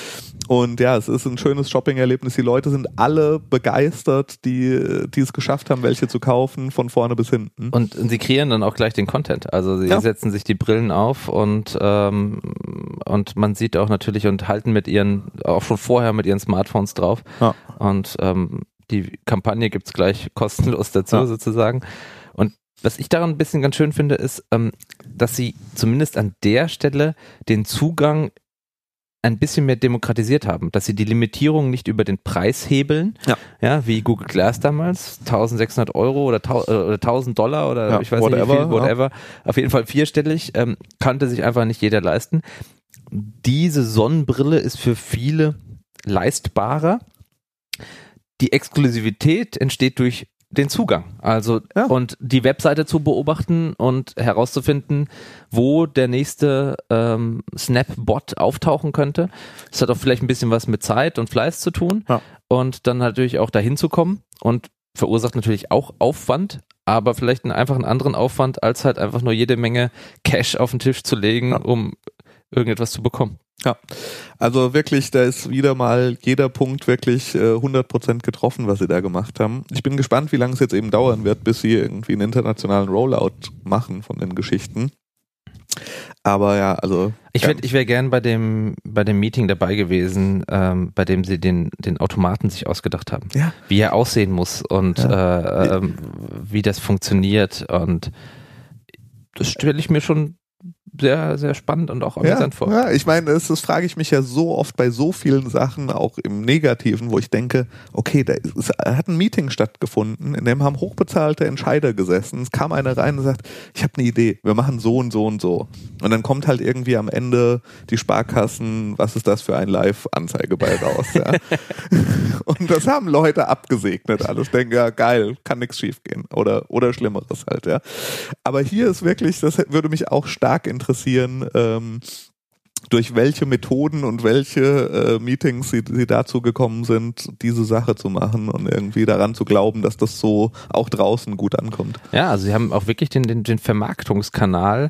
Und ja, es ist ein schönes Shopping-Erlebnis. Die Leute sind alle begeistert, die, die es geschafft haben, welche zu kaufen, von vorne bis hinten. Und sie kreieren dann auch gleich den Content. Also sie Ja. setzen sich die Brillen auf und ähm, und man sieht auch natürlich und halten mit ihren, auch schon vorher mit ihren Smartphones drauf. Ja. Und ähm, die Kampagne gibt's gleich kostenlos dazu Ja. sozusagen. Und was ich daran ein bisschen ganz schön finde, ist, ähm, dass sie zumindest an der Stelle den Zugang ein bisschen mehr demokratisiert haben, dass sie die Limitierung nicht über den Preis hebeln, Ja. ja, wie Google Glass damals, 1600 Euro oder, äh, oder 1000 Dollar oder Ja, ich weiß whatever, nicht wie viel, ja. whatever, auf jeden Fall vierstellig, ähm, konnte sich einfach nicht jeder leisten. Diese Sonnenbrille ist für viele leistbarer. Die Exklusivität entsteht durch den Zugang. Also Ja. und die Webseite zu beobachten und herauszufinden, wo der nächste ähm, Snap-Bot auftauchen könnte. Das hat auch vielleicht ein bisschen was mit Zeit und Fleiß zu tun. Ja. Und dann natürlich auch dahin zu kommen und verursacht natürlich auch Aufwand, aber vielleicht einen einfach einen anderen Aufwand, als halt einfach nur jede Menge Cash auf den Tisch zu legen, Ja. um irgendetwas zu bekommen. Ja, also wirklich, da ist wieder mal jeder Punkt wirklich äh, 100% getroffen, was sie da gemacht haben. Ich bin gespannt, wie lange es jetzt eben dauern wird, bis sie irgendwie einen internationalen Rollout machen von den Geschichten. Aber ja, also Ich ja, wäre ich wär gern bei dem, bei dem Meeting dabei gewesen, ähm, bei dem sie den, den Automaten sich ausgedacht haben. Ja. Wie er aussehen muss und äh, ähm, wie das funktioniert. Und das stelle ich mir schon sehr, sehr spannend und auch amüsant ja, vor. ja, ich meine, das, das frage ich mich ja so oft bei so vielen Sachen, auch im Negativen, wo ich denke, okay, da ist, hat ein Meeting stattgefunden, in dem haben hochbezahlte Entscheider gesessen. Es kam einer rein und sagt, ich habe eine Idee, wir machen so und so und so. Und dann kommt halt irgendwie am Ende die Sparkassen, was ist das für ein Live-Anzeigeball raus. Ja? und das haben Leute abgesegnet alles. Denken, ja geil, kann nichts schief gehen. Oder, oder Schlimmeres halt, ja. Aber hier ist wirklich, das würde mich auch stark interessieren, ähm, durch welche Methoden und welche äh, Meetings sie, sie dazu gekommen sind, diese Sache zu machen und irgendwie daran zu glauben, dass das so auch draußen gut ankommt. Ja, also sie haben auch wirklich den, den, den Vermarktungskanal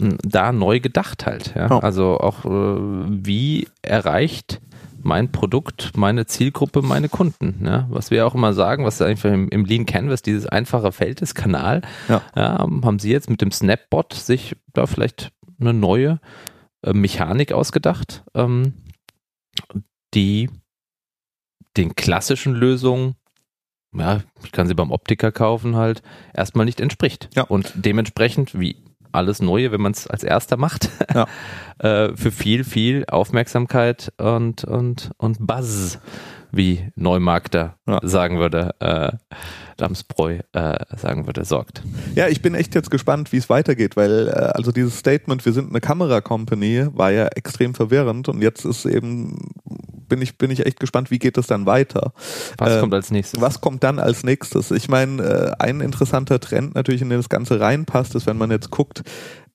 m, da neu gedacht halt. Ja? Ja. Also auch äh, wie erreicht mein Produkt, meine Zielgruppe, meine Kunden. Ja? Was wir auch immer sagen, was einfach im, im Lean Canvas dieses einfache Feld ist, Kanal, Ja. ja, haben sie jetzt mit dem Snapbot sich da vielleicht eine neue äh, Mechanik ausgedacht, ähm, die den klassischen Lösungen ja, ich kann sie beim Optiker kaufen halt, erstmal nicht entspricht. Ja. Und dementsprechend, wie alles Neue, wenn man es als erster macht, Ja. äh, für viel, viel Aufmerksamkeit und, und, und Buzz, wie Neumarkter Ja. sagen würde, äh, Damsbräu äh, sagen würde, sorgt. Ja, ich bin echt jetzt gespannt, wie es weitergeht, weil äh, also dieses Statement, wir sind eine Kamera-Company, war ja extrem verwirrend und jetzt ist eben, bin ich, bin ich echt gespannt, wie geht es dann weiter. Was Ähm, kommt als nächstes? Was kommt dann als nächstes? Ich meine, äh, ein interessanter Trend natürlich, in den das Ganze reinpasst, ist, wenn man jetzt guckt,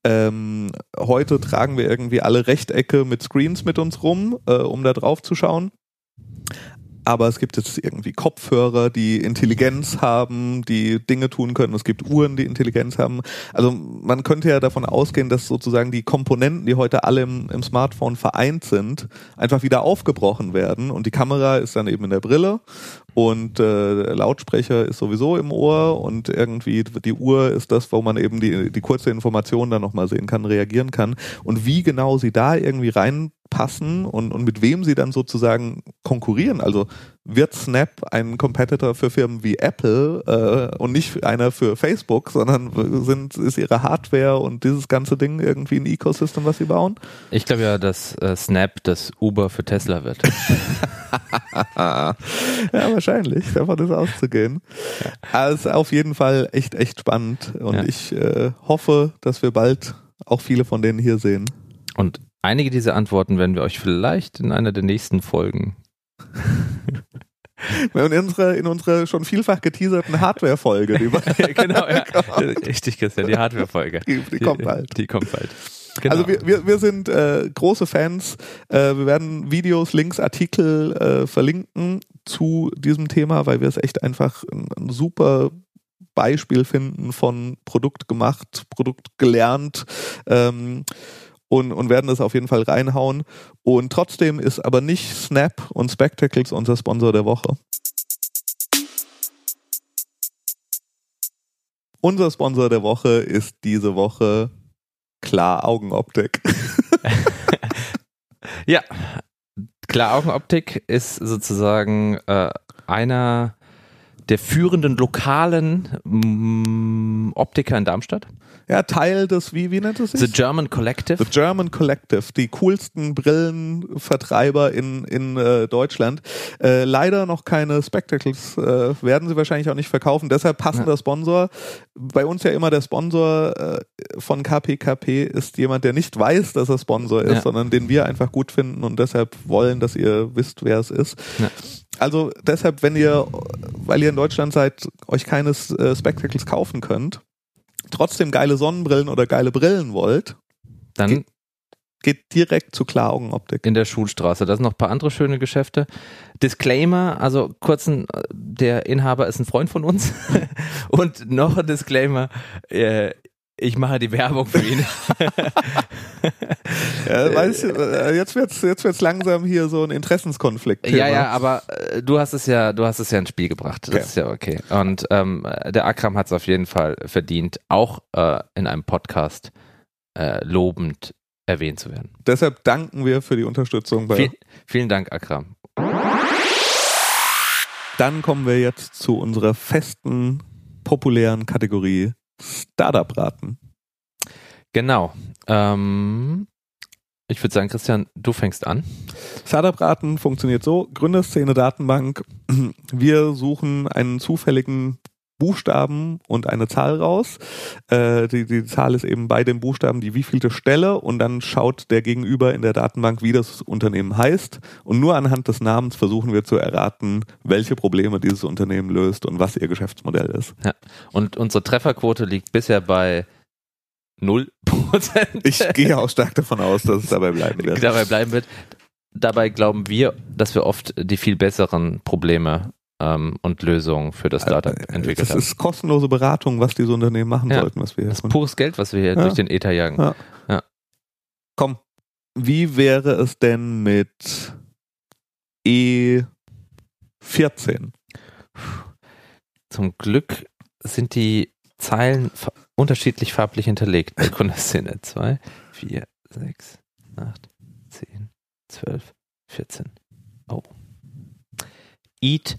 ähm, heute tragen wir irgendwie alle Rechtecke mit Screens mit uns rum, äh, um da drauf zu schauen. Aber es gibt jetzt irgendwie Kopfhörer, die Intelligenz haben, die Dinge tun können. Es gibt Uhren, die Intelligenz haben. Also man könnte ja davon ausgehen, dass sozusagen die Komponenten, die heute alle im, im Smartphone vereint sind, einfach wieder aufgebrochen werden. Und die Kamera ist dann eben in der Brille und äh, Lautsprecher ist sowieso im Ohr und irgendwie die Uhr ist das, wo man eben die, die kurze Information dann nochmal sehen kann, reagieren kann. Und wie genau sie da irgendwie reinpassen und, und mit wem sie dann sozusagen konkurrieren. Also wird Snap ein Competitor für Firmen wie Apple äh, und nicht einer für Facebook, sondern sind, ist ihre Hardware und dieses ganze Ding irgendwie ein Ecosystem, was sie bauen? Ich glaube ja, dass äh, Snap das Uber für Tesla wird. ja, wahrscheinlich. Davon ist auszugehen. Also auf jeden Fall echt, echt spannend. Und ja. ich äh, hoffe, dass wir bald auch viele von denen hier sehen. Und einige dieser Antworten werden wir euch vielleicht in einer der nächsten Folgen in unserer, in unserer schon vielfach geteaserten Hardware-Folge. genau, ja. Richtig, Christian, die Hardware-Folge. Die, die, kommt bald. Die kommt bald. Genau. Also wir, wir, wir sind äh, große Fans. Äh, wir werden Videos, Links, Artikel äh, verlinken zu diesem Thema, weil wir es echt einfach ein, ein super Beispiel finden von Produkt gemacht, Produkt gelernt. Ähm, und, und werden es auf jeden Fall reinhauen. Und trotzdem ist aber nicht Snap und Spectacles unser Sponsor der Woche. Unser Sponsor der Woche ist diese Woche Klar Augenoptik. ja, Klar Augenoptik ist sozusagen äh, einer der führenden lokalen mm, Optiker in Darmstadt ja, Teil des, wie, wie nennt es sich? The German Collective. The German Collective, die coolsten Brillenvertreiber in, in äh, Deutschland. Äh, leider noch keine Spectacles, äh, werden sie wahrscheinlich auch nicht verkaufen. Deshalb passender ja. Sponsor. Bei uns ja immer der Sponsor äh, von KPKP ist jemand, der nicht weiß, dass er Sponsor ist, ja. sondern den wir einfach gut finden und deshalb wollen, dass ihr wisst, wer es ist. Ja. Also deshalb, wenn ihr, weil ihr in Deutschland seid, euch keine äh, Spectacles kaufen könnt, trotzdem geile Sonnenbrillen oder geile Brillen wollt, dann geht, geht direkt zu Klaraugenoptik. In der Schulstraße. Da sind noch ein paar andere schöne Geschäfte. Disclaimer, also kurzen, der Inhaber ist ein Freund von uns. Und noch ein Disclaimer, äh, ich mache die Werbung für ihn. ja, weißt du, äh, jetzt wird's jetzt wird's langsam hier so ein Interessenskonflikt. Ja, ja, aber äh, du hast es ja, du hast es ja ins Spiel gebracht. Das okay. ist ja okay. Und ähm, der Akram hat es auf jeden Fall verdient, auch äh, in einem Podcast äh, lobend erwähnt zu werden. Deshalb danken wir für die Unterstützung. Bei Viel, vielen Dank, Akram. Dann kommen wir jetzt zu unserer festen, populären Kategorie Startup-Raten. Genau. Ähm, ich würde sagen, Christian, du fängst an. Startup-Raten funktioniert so: Gründerszene-Datenbank. Wir suchen einen zufälligen Buchstaben und eine Zahl raus. Äh, die, die Zahl ist eben bei den Buchstaben die wievielte Stelle und dann schaut der Gegenüber in der Datenbank, wie das Unternehmen heißt. Und nur anhand des Namens versuchen wir zu erraten, welche Probleme dieses Unternehmen löst und was ihr Geschäftsmodell ist. Ja. Und unsere Trefferquote liegt bisher bei null Prozent. Ich gehe auch stark davon aus, dass es dabei bleiben wird. Dabei bleiben wird. Dabei glauben wir, dass wir oft die viel besseren Probleme ähm, und Lösungen für das Startup äh, entwickelt haben. Das ist kostenlose Beratung, was diese Unternehmen machen ja. sollten, was wir Das ist pures Geld, was wir hier ja. durch den Ether jagen. Ja. ja. Komm, wie wäre es denn mit E14? Zum Glück sind die Zeilen unterschiedlich farblich hinterlegt bei Kundenszene. 2, 4, 6, 8, 10, 12, 14. Oh. Eat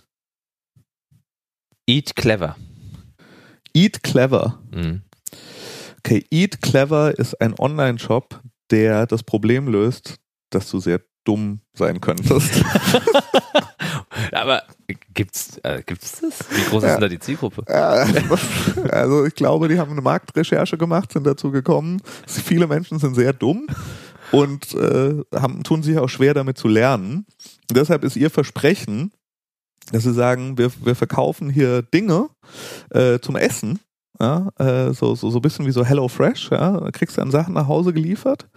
Eat Clever. Eat Clever. Mhm. Okay, Eat Clever ist ein Online-Shop, der das Problem löst, dass du sehr dumm sein könntest. Aber gibt's, äh, gibt's das? Wie groß ist ja. denn da die Zielgruppe? Ja, also ich glaube, die haben eine Marktrecherche gemacht, sind dazu gekommen. Viele Menschen sind sehr dumm und äh, haben, tun sich auch schwer damit zu lernen. Und deshalb ist ihr Versprechen, dass sie sagen, wir, wir verkaufen hier Dinge äh, zum Essen, ja, äh, so, so, so ein bisschen wie so Hello Fresh, ja, da kriegst du dann Sachen nach Hause geliefert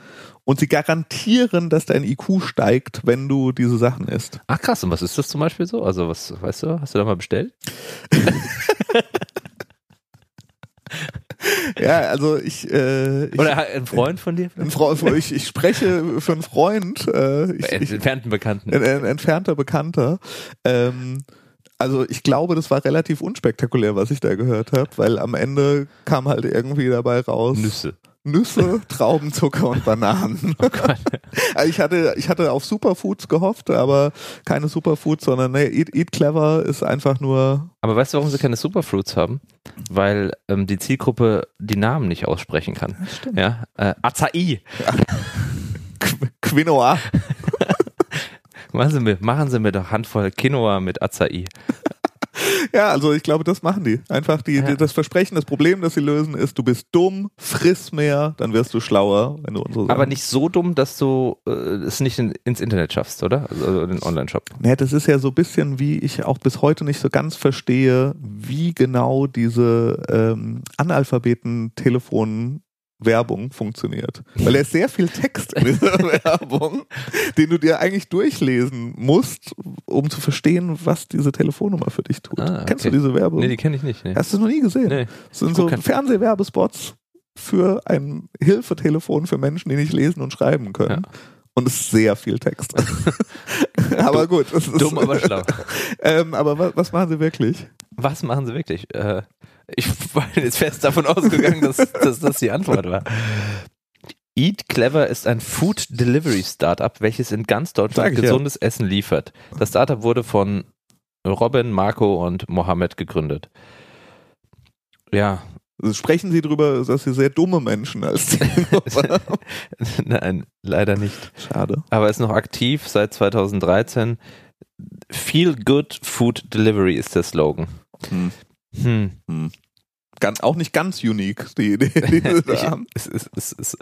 und sie garantieren, dass dein IQ steigt, wenn du diese Sachen isst. Ach krass, und was ist das zum Beispiel so? Also was, weißt du, hast du da mal bestellt? ja, also ich, äh, ich, Oder ein Freund von dir? Ein Freund, ich, ich spreche für einen Freund. Äh, ich, entfernten Bekannten. Ein, ein entfernter Bekannter. Ähm, Also ich glaube, das war relativ unspektakulär, was ich da gehört habe, weil am Ende kam halt irgendwie dabei raus. Nüsse. Nüsse, Traubenzucker und Bananen. Oh Gott. Also ich hatte, ich hatte auf Superfoods gehofft, aber keine Superfoods, sondern nee, Eat, Eat Clever ist einfach nur. Aber weißt du, warum sie keine Superfruits haben? Weil ähm, die Zielgruppe die Namen nicht aussprechen kann. stimmt. Ja, äh, Acai. Qu- Quinoa. Machen Sie mir, machen Sie mir doch Handvoll Quinoa mit Acai. Ja, also ich glaube, das machen die. Einfach die, die, das Versprechen, das Problem, das sie lösen, ist, du bist dumm, friss mehr, dann wirst du schlauer, wenn du unsere Aber nicht so dumm, dass du äh, es nicht in, ins Internet schaffst, oder? Also den Online-Shop. Nee, das ist ja so ein bisschen, wie ich auch bis heute nicht so ganz verstehe, wie genau diese ähm, Analphabeten-Telefon Werbung funktioniert. Weil da ist sehr viel Text in dieser Werbung, den du dir eigentlich durchlesen musst, um zu verstehen, was diese Telefonnummer für dich tut. Ah, Kennst du okay. diese Werbung? Nee, die kenne ich nicht. Nee. Hast du noch nie gesehen? Nee. Das sind so Fernsehwerbespots für ein Hilfetelefon für Menschen, die nicht lesen und schreiben können. Und es ist sehr viel Text. aber gut. es ist- Dumm, aber schlau. ähm, aber was, was machen sie wirklich? Was machen sie wirklich? Äh, ich war jetzt fest davon ausgegangen, dass, dass das die Antwort war. Eat Clever ist ein Food Delivery Startup, welches in ganz Deutschland ich ja. gesundes Essen liefert. Das Startup wurde von Robin, Marco und Mohammed gegründet. Ja, Sprechen sie darüber, dass sie sehr dumme Menschen als nein, leider nicht. Schade. Aber ist noch aktiv seit 2013. Feel Good Food Delivery ist der Slogan. Hm. Hm. Ganz, auch nicht ganz unique, die Idee, die sie da haben. es, es, es, es,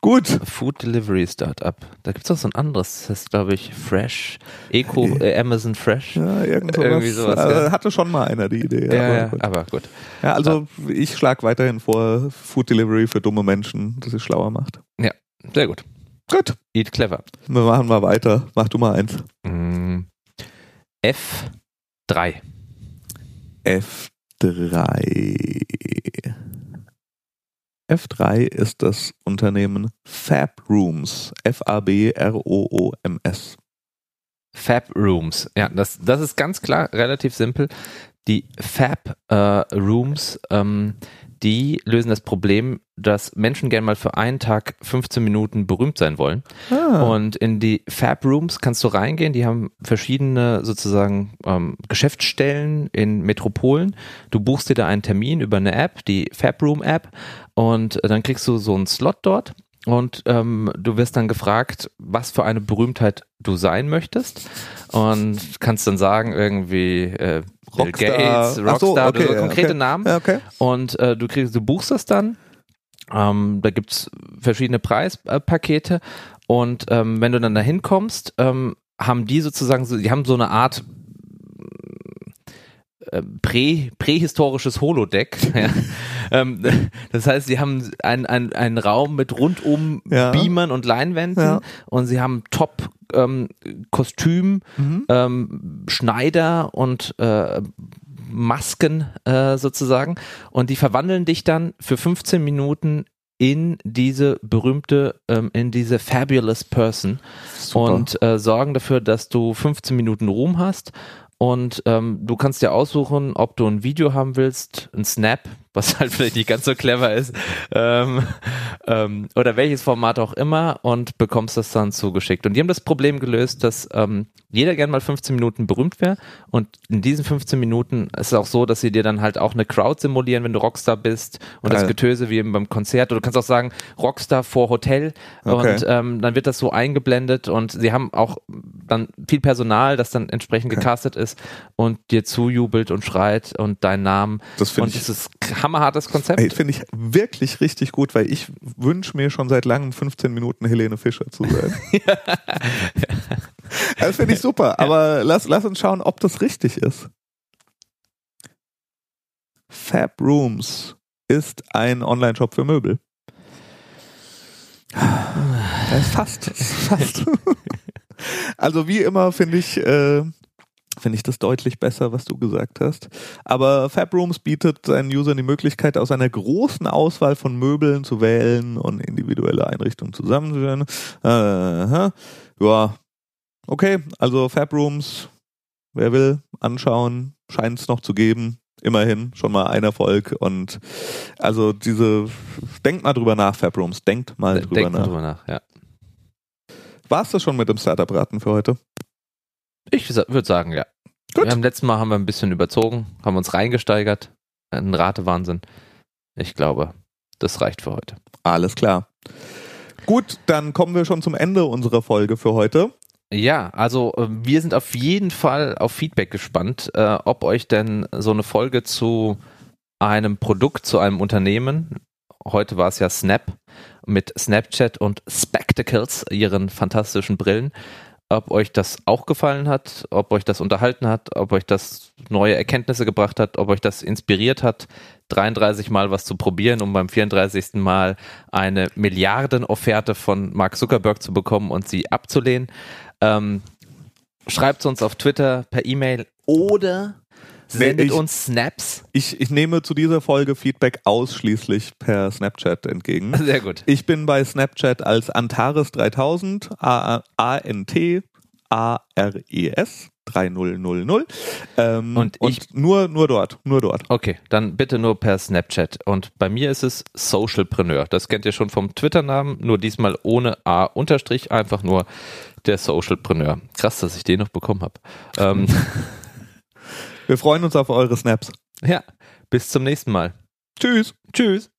Gut. Food Delivery Startup. Da gibt es auch so ein anderes, das heißt, glaube ich, Fresh, Eco, äh, Amazon Fresh. Ja, irgend sowas. Irgendwie sowas, Also, ja. Hatte schon mal einer die Idee. Ja, aber ja, gut. aber gut. ja, also ich schlage weiterhin vor, Food Delivery für dumme Menschen, das es schlauer macht. Sehr gut. Gut. Eat clever. Wir machen mal weiter. Mach du mal eins. Mm, F3. F3. F3 ist das Unternehmen Fab Rooms. F-A-B-R-O-O-M-S. Fab Rooms. Ja, das, das ist ganz klar relativ simpel. Die Fab äh, Rooms, ähm, die lösen das Problem, dass Menschen gerne mal für einen Tag 15 Minuten berühmt sein wollen. Ah, Und in die Fab Rooms kannst du reingehen. Die haben verschiedene sozusagen ähm, Geschäftsstellen in Metropolen. Du buchst dir da einen Termin über eine App, die Fab Room App, und dann kriegst du so einen Slot dort. Und ähm, du wirst dann gefragt, was für eine Berühmtheit du sein möchtest. Und kannst dann sagen, irgendwie äh, Bill Rockstar. Gates, Ach so, Rockstar, okay, so konkrete okay. Namen. ja, okay. Und äh, du kriegst, du buchst das dann. Ähm, da gibt's verschiedene Preispakete. Und ähm, wenn du dann da hinkommst, ähm, haben die sozusagen, so, die haben so eine Art äh, prä, prähistorisches Holodeck. ja. ähm, das heißt, sie haben einen ein, Raum mit rundum Ja. Beamern und Leinwänden Ja. und sie haben Top ähm, Kostüm, Mhm. ähm, Schneider und äh, Masken äh, sozusagen und die verwandeln dich dann für 15 Minuten in diese berühmte, ähm, in diese fabulous person Super. und äh, sorgen dafür, dass du 15 Minuten Ruhm hast und ähm, du kannst dir aussuchen, ob du ein Video haben willst, ein Snap, was halt vielleicht nicht ganz so clever ist, ähm, ähm, oder welches Format auch immer und bekommst das dann zugeschickt. Und die haben das Problem gelöst, dass ähm, jeder gern mal 15 Minuten berühmt wäre und in diesen 15 Minuten ist es auch so, dass sie dir dann halt auch eine Crowd simulieren, wenn du Rockstar bist und das Geil. Getöse wie eben beim Konzert. Oder du kannst auch sagen, Rockstar vor Hotel Okay. und ähm, dann wird das so eingeblendet und sie haben auch dann viel Personal, das dann entsprechend Okay. gecastet ist und dir zujubelt und schreit und deinen Namen. Das finde Und ich es ist hammerhartes Konzept. Finde ich wirklich richtig gut, weil ich wünsche mir schon seit langem 15 Minuten Helene Fischer zu sein. das finde ich super, aber lass, lass uns schauen, ob das richtig ist. Fab Rooms ist ein Online-Shop für Möbel. Ist fast. Fast. Also wie immer finde ich, äh, finde ich das deutlich besser, was du gesagt hast. Aber Fab Rooms bietet seinen Usern die Möglichkeit, aus einer großen Auswahl von Möbeln zu wählen und individuelle Einrichtungen zusammenzustellen. Äh, ja, okay, also Fab Rooms wer will, anschauen, scheint es noch zu geben. Immerhin schon mal ein Erfolg und also diese, denkt mal drüber nach, Fabrooms, denkt mal drüber Denkt nach. mal drüber nach, ja. War es das schon mit dem Startup-Raten für heute? Ich würde sagen, ja. Gut. Wir haben letzten Mal haben wir ein bisschen überzogen, haben uns reingesteigert. Ein Ratewahnsinn. Ich glaube, das reicht für heute. Alles klar. Gut, dann kommen wir schon zum Ende unserer Folge für heute. Ja, also äh, wir sind auf jeden Fall auf Feedback gespannt, äh, ob euch denn so eine Folge zu einem Produkt, zu einem Unternehmen, heute war es ja Snap, mit Snapchat und Spectacles, ihren fantastischen Brillen, ob euch das auch gefallen hat, ob euch das unterhalten hat, ob euch das neue Erkenntnisse gebracht hat, ob euch das inspiriert hat, 33 Mal was zu probieren, um beim 34. Mal eine Milliardenofferte von Mark Zuckerberg zu bekommen und sie abzulehnen. Ähm, schreibt uns auf Twitter per E-Mail oder sendet ich- uns Snaps. Ich, ich nehme zu dieser Folge Feedback ausschließlich per Snapchat entgegen. Sehr gut. Ich bin bei Snapchat als Antares3000, A-N-T, A-R-E-S 3000. Ähm, Und ich- nur, nur dort, nur dort. Okay, dann bitte nur per Snapchat. Und bei mir ist es Socialpreneur. Das kennt ihr schon vom Twitter-Namen, nur diesmal ohne A unterstrich, einfach nur der Socialpreneur. Krass, dass ich den noch bekommen habe. Ähm, Wir freuen uns auf eure Snaps. ja, bis zum nächsten Mal. Tschüss. Tschüss.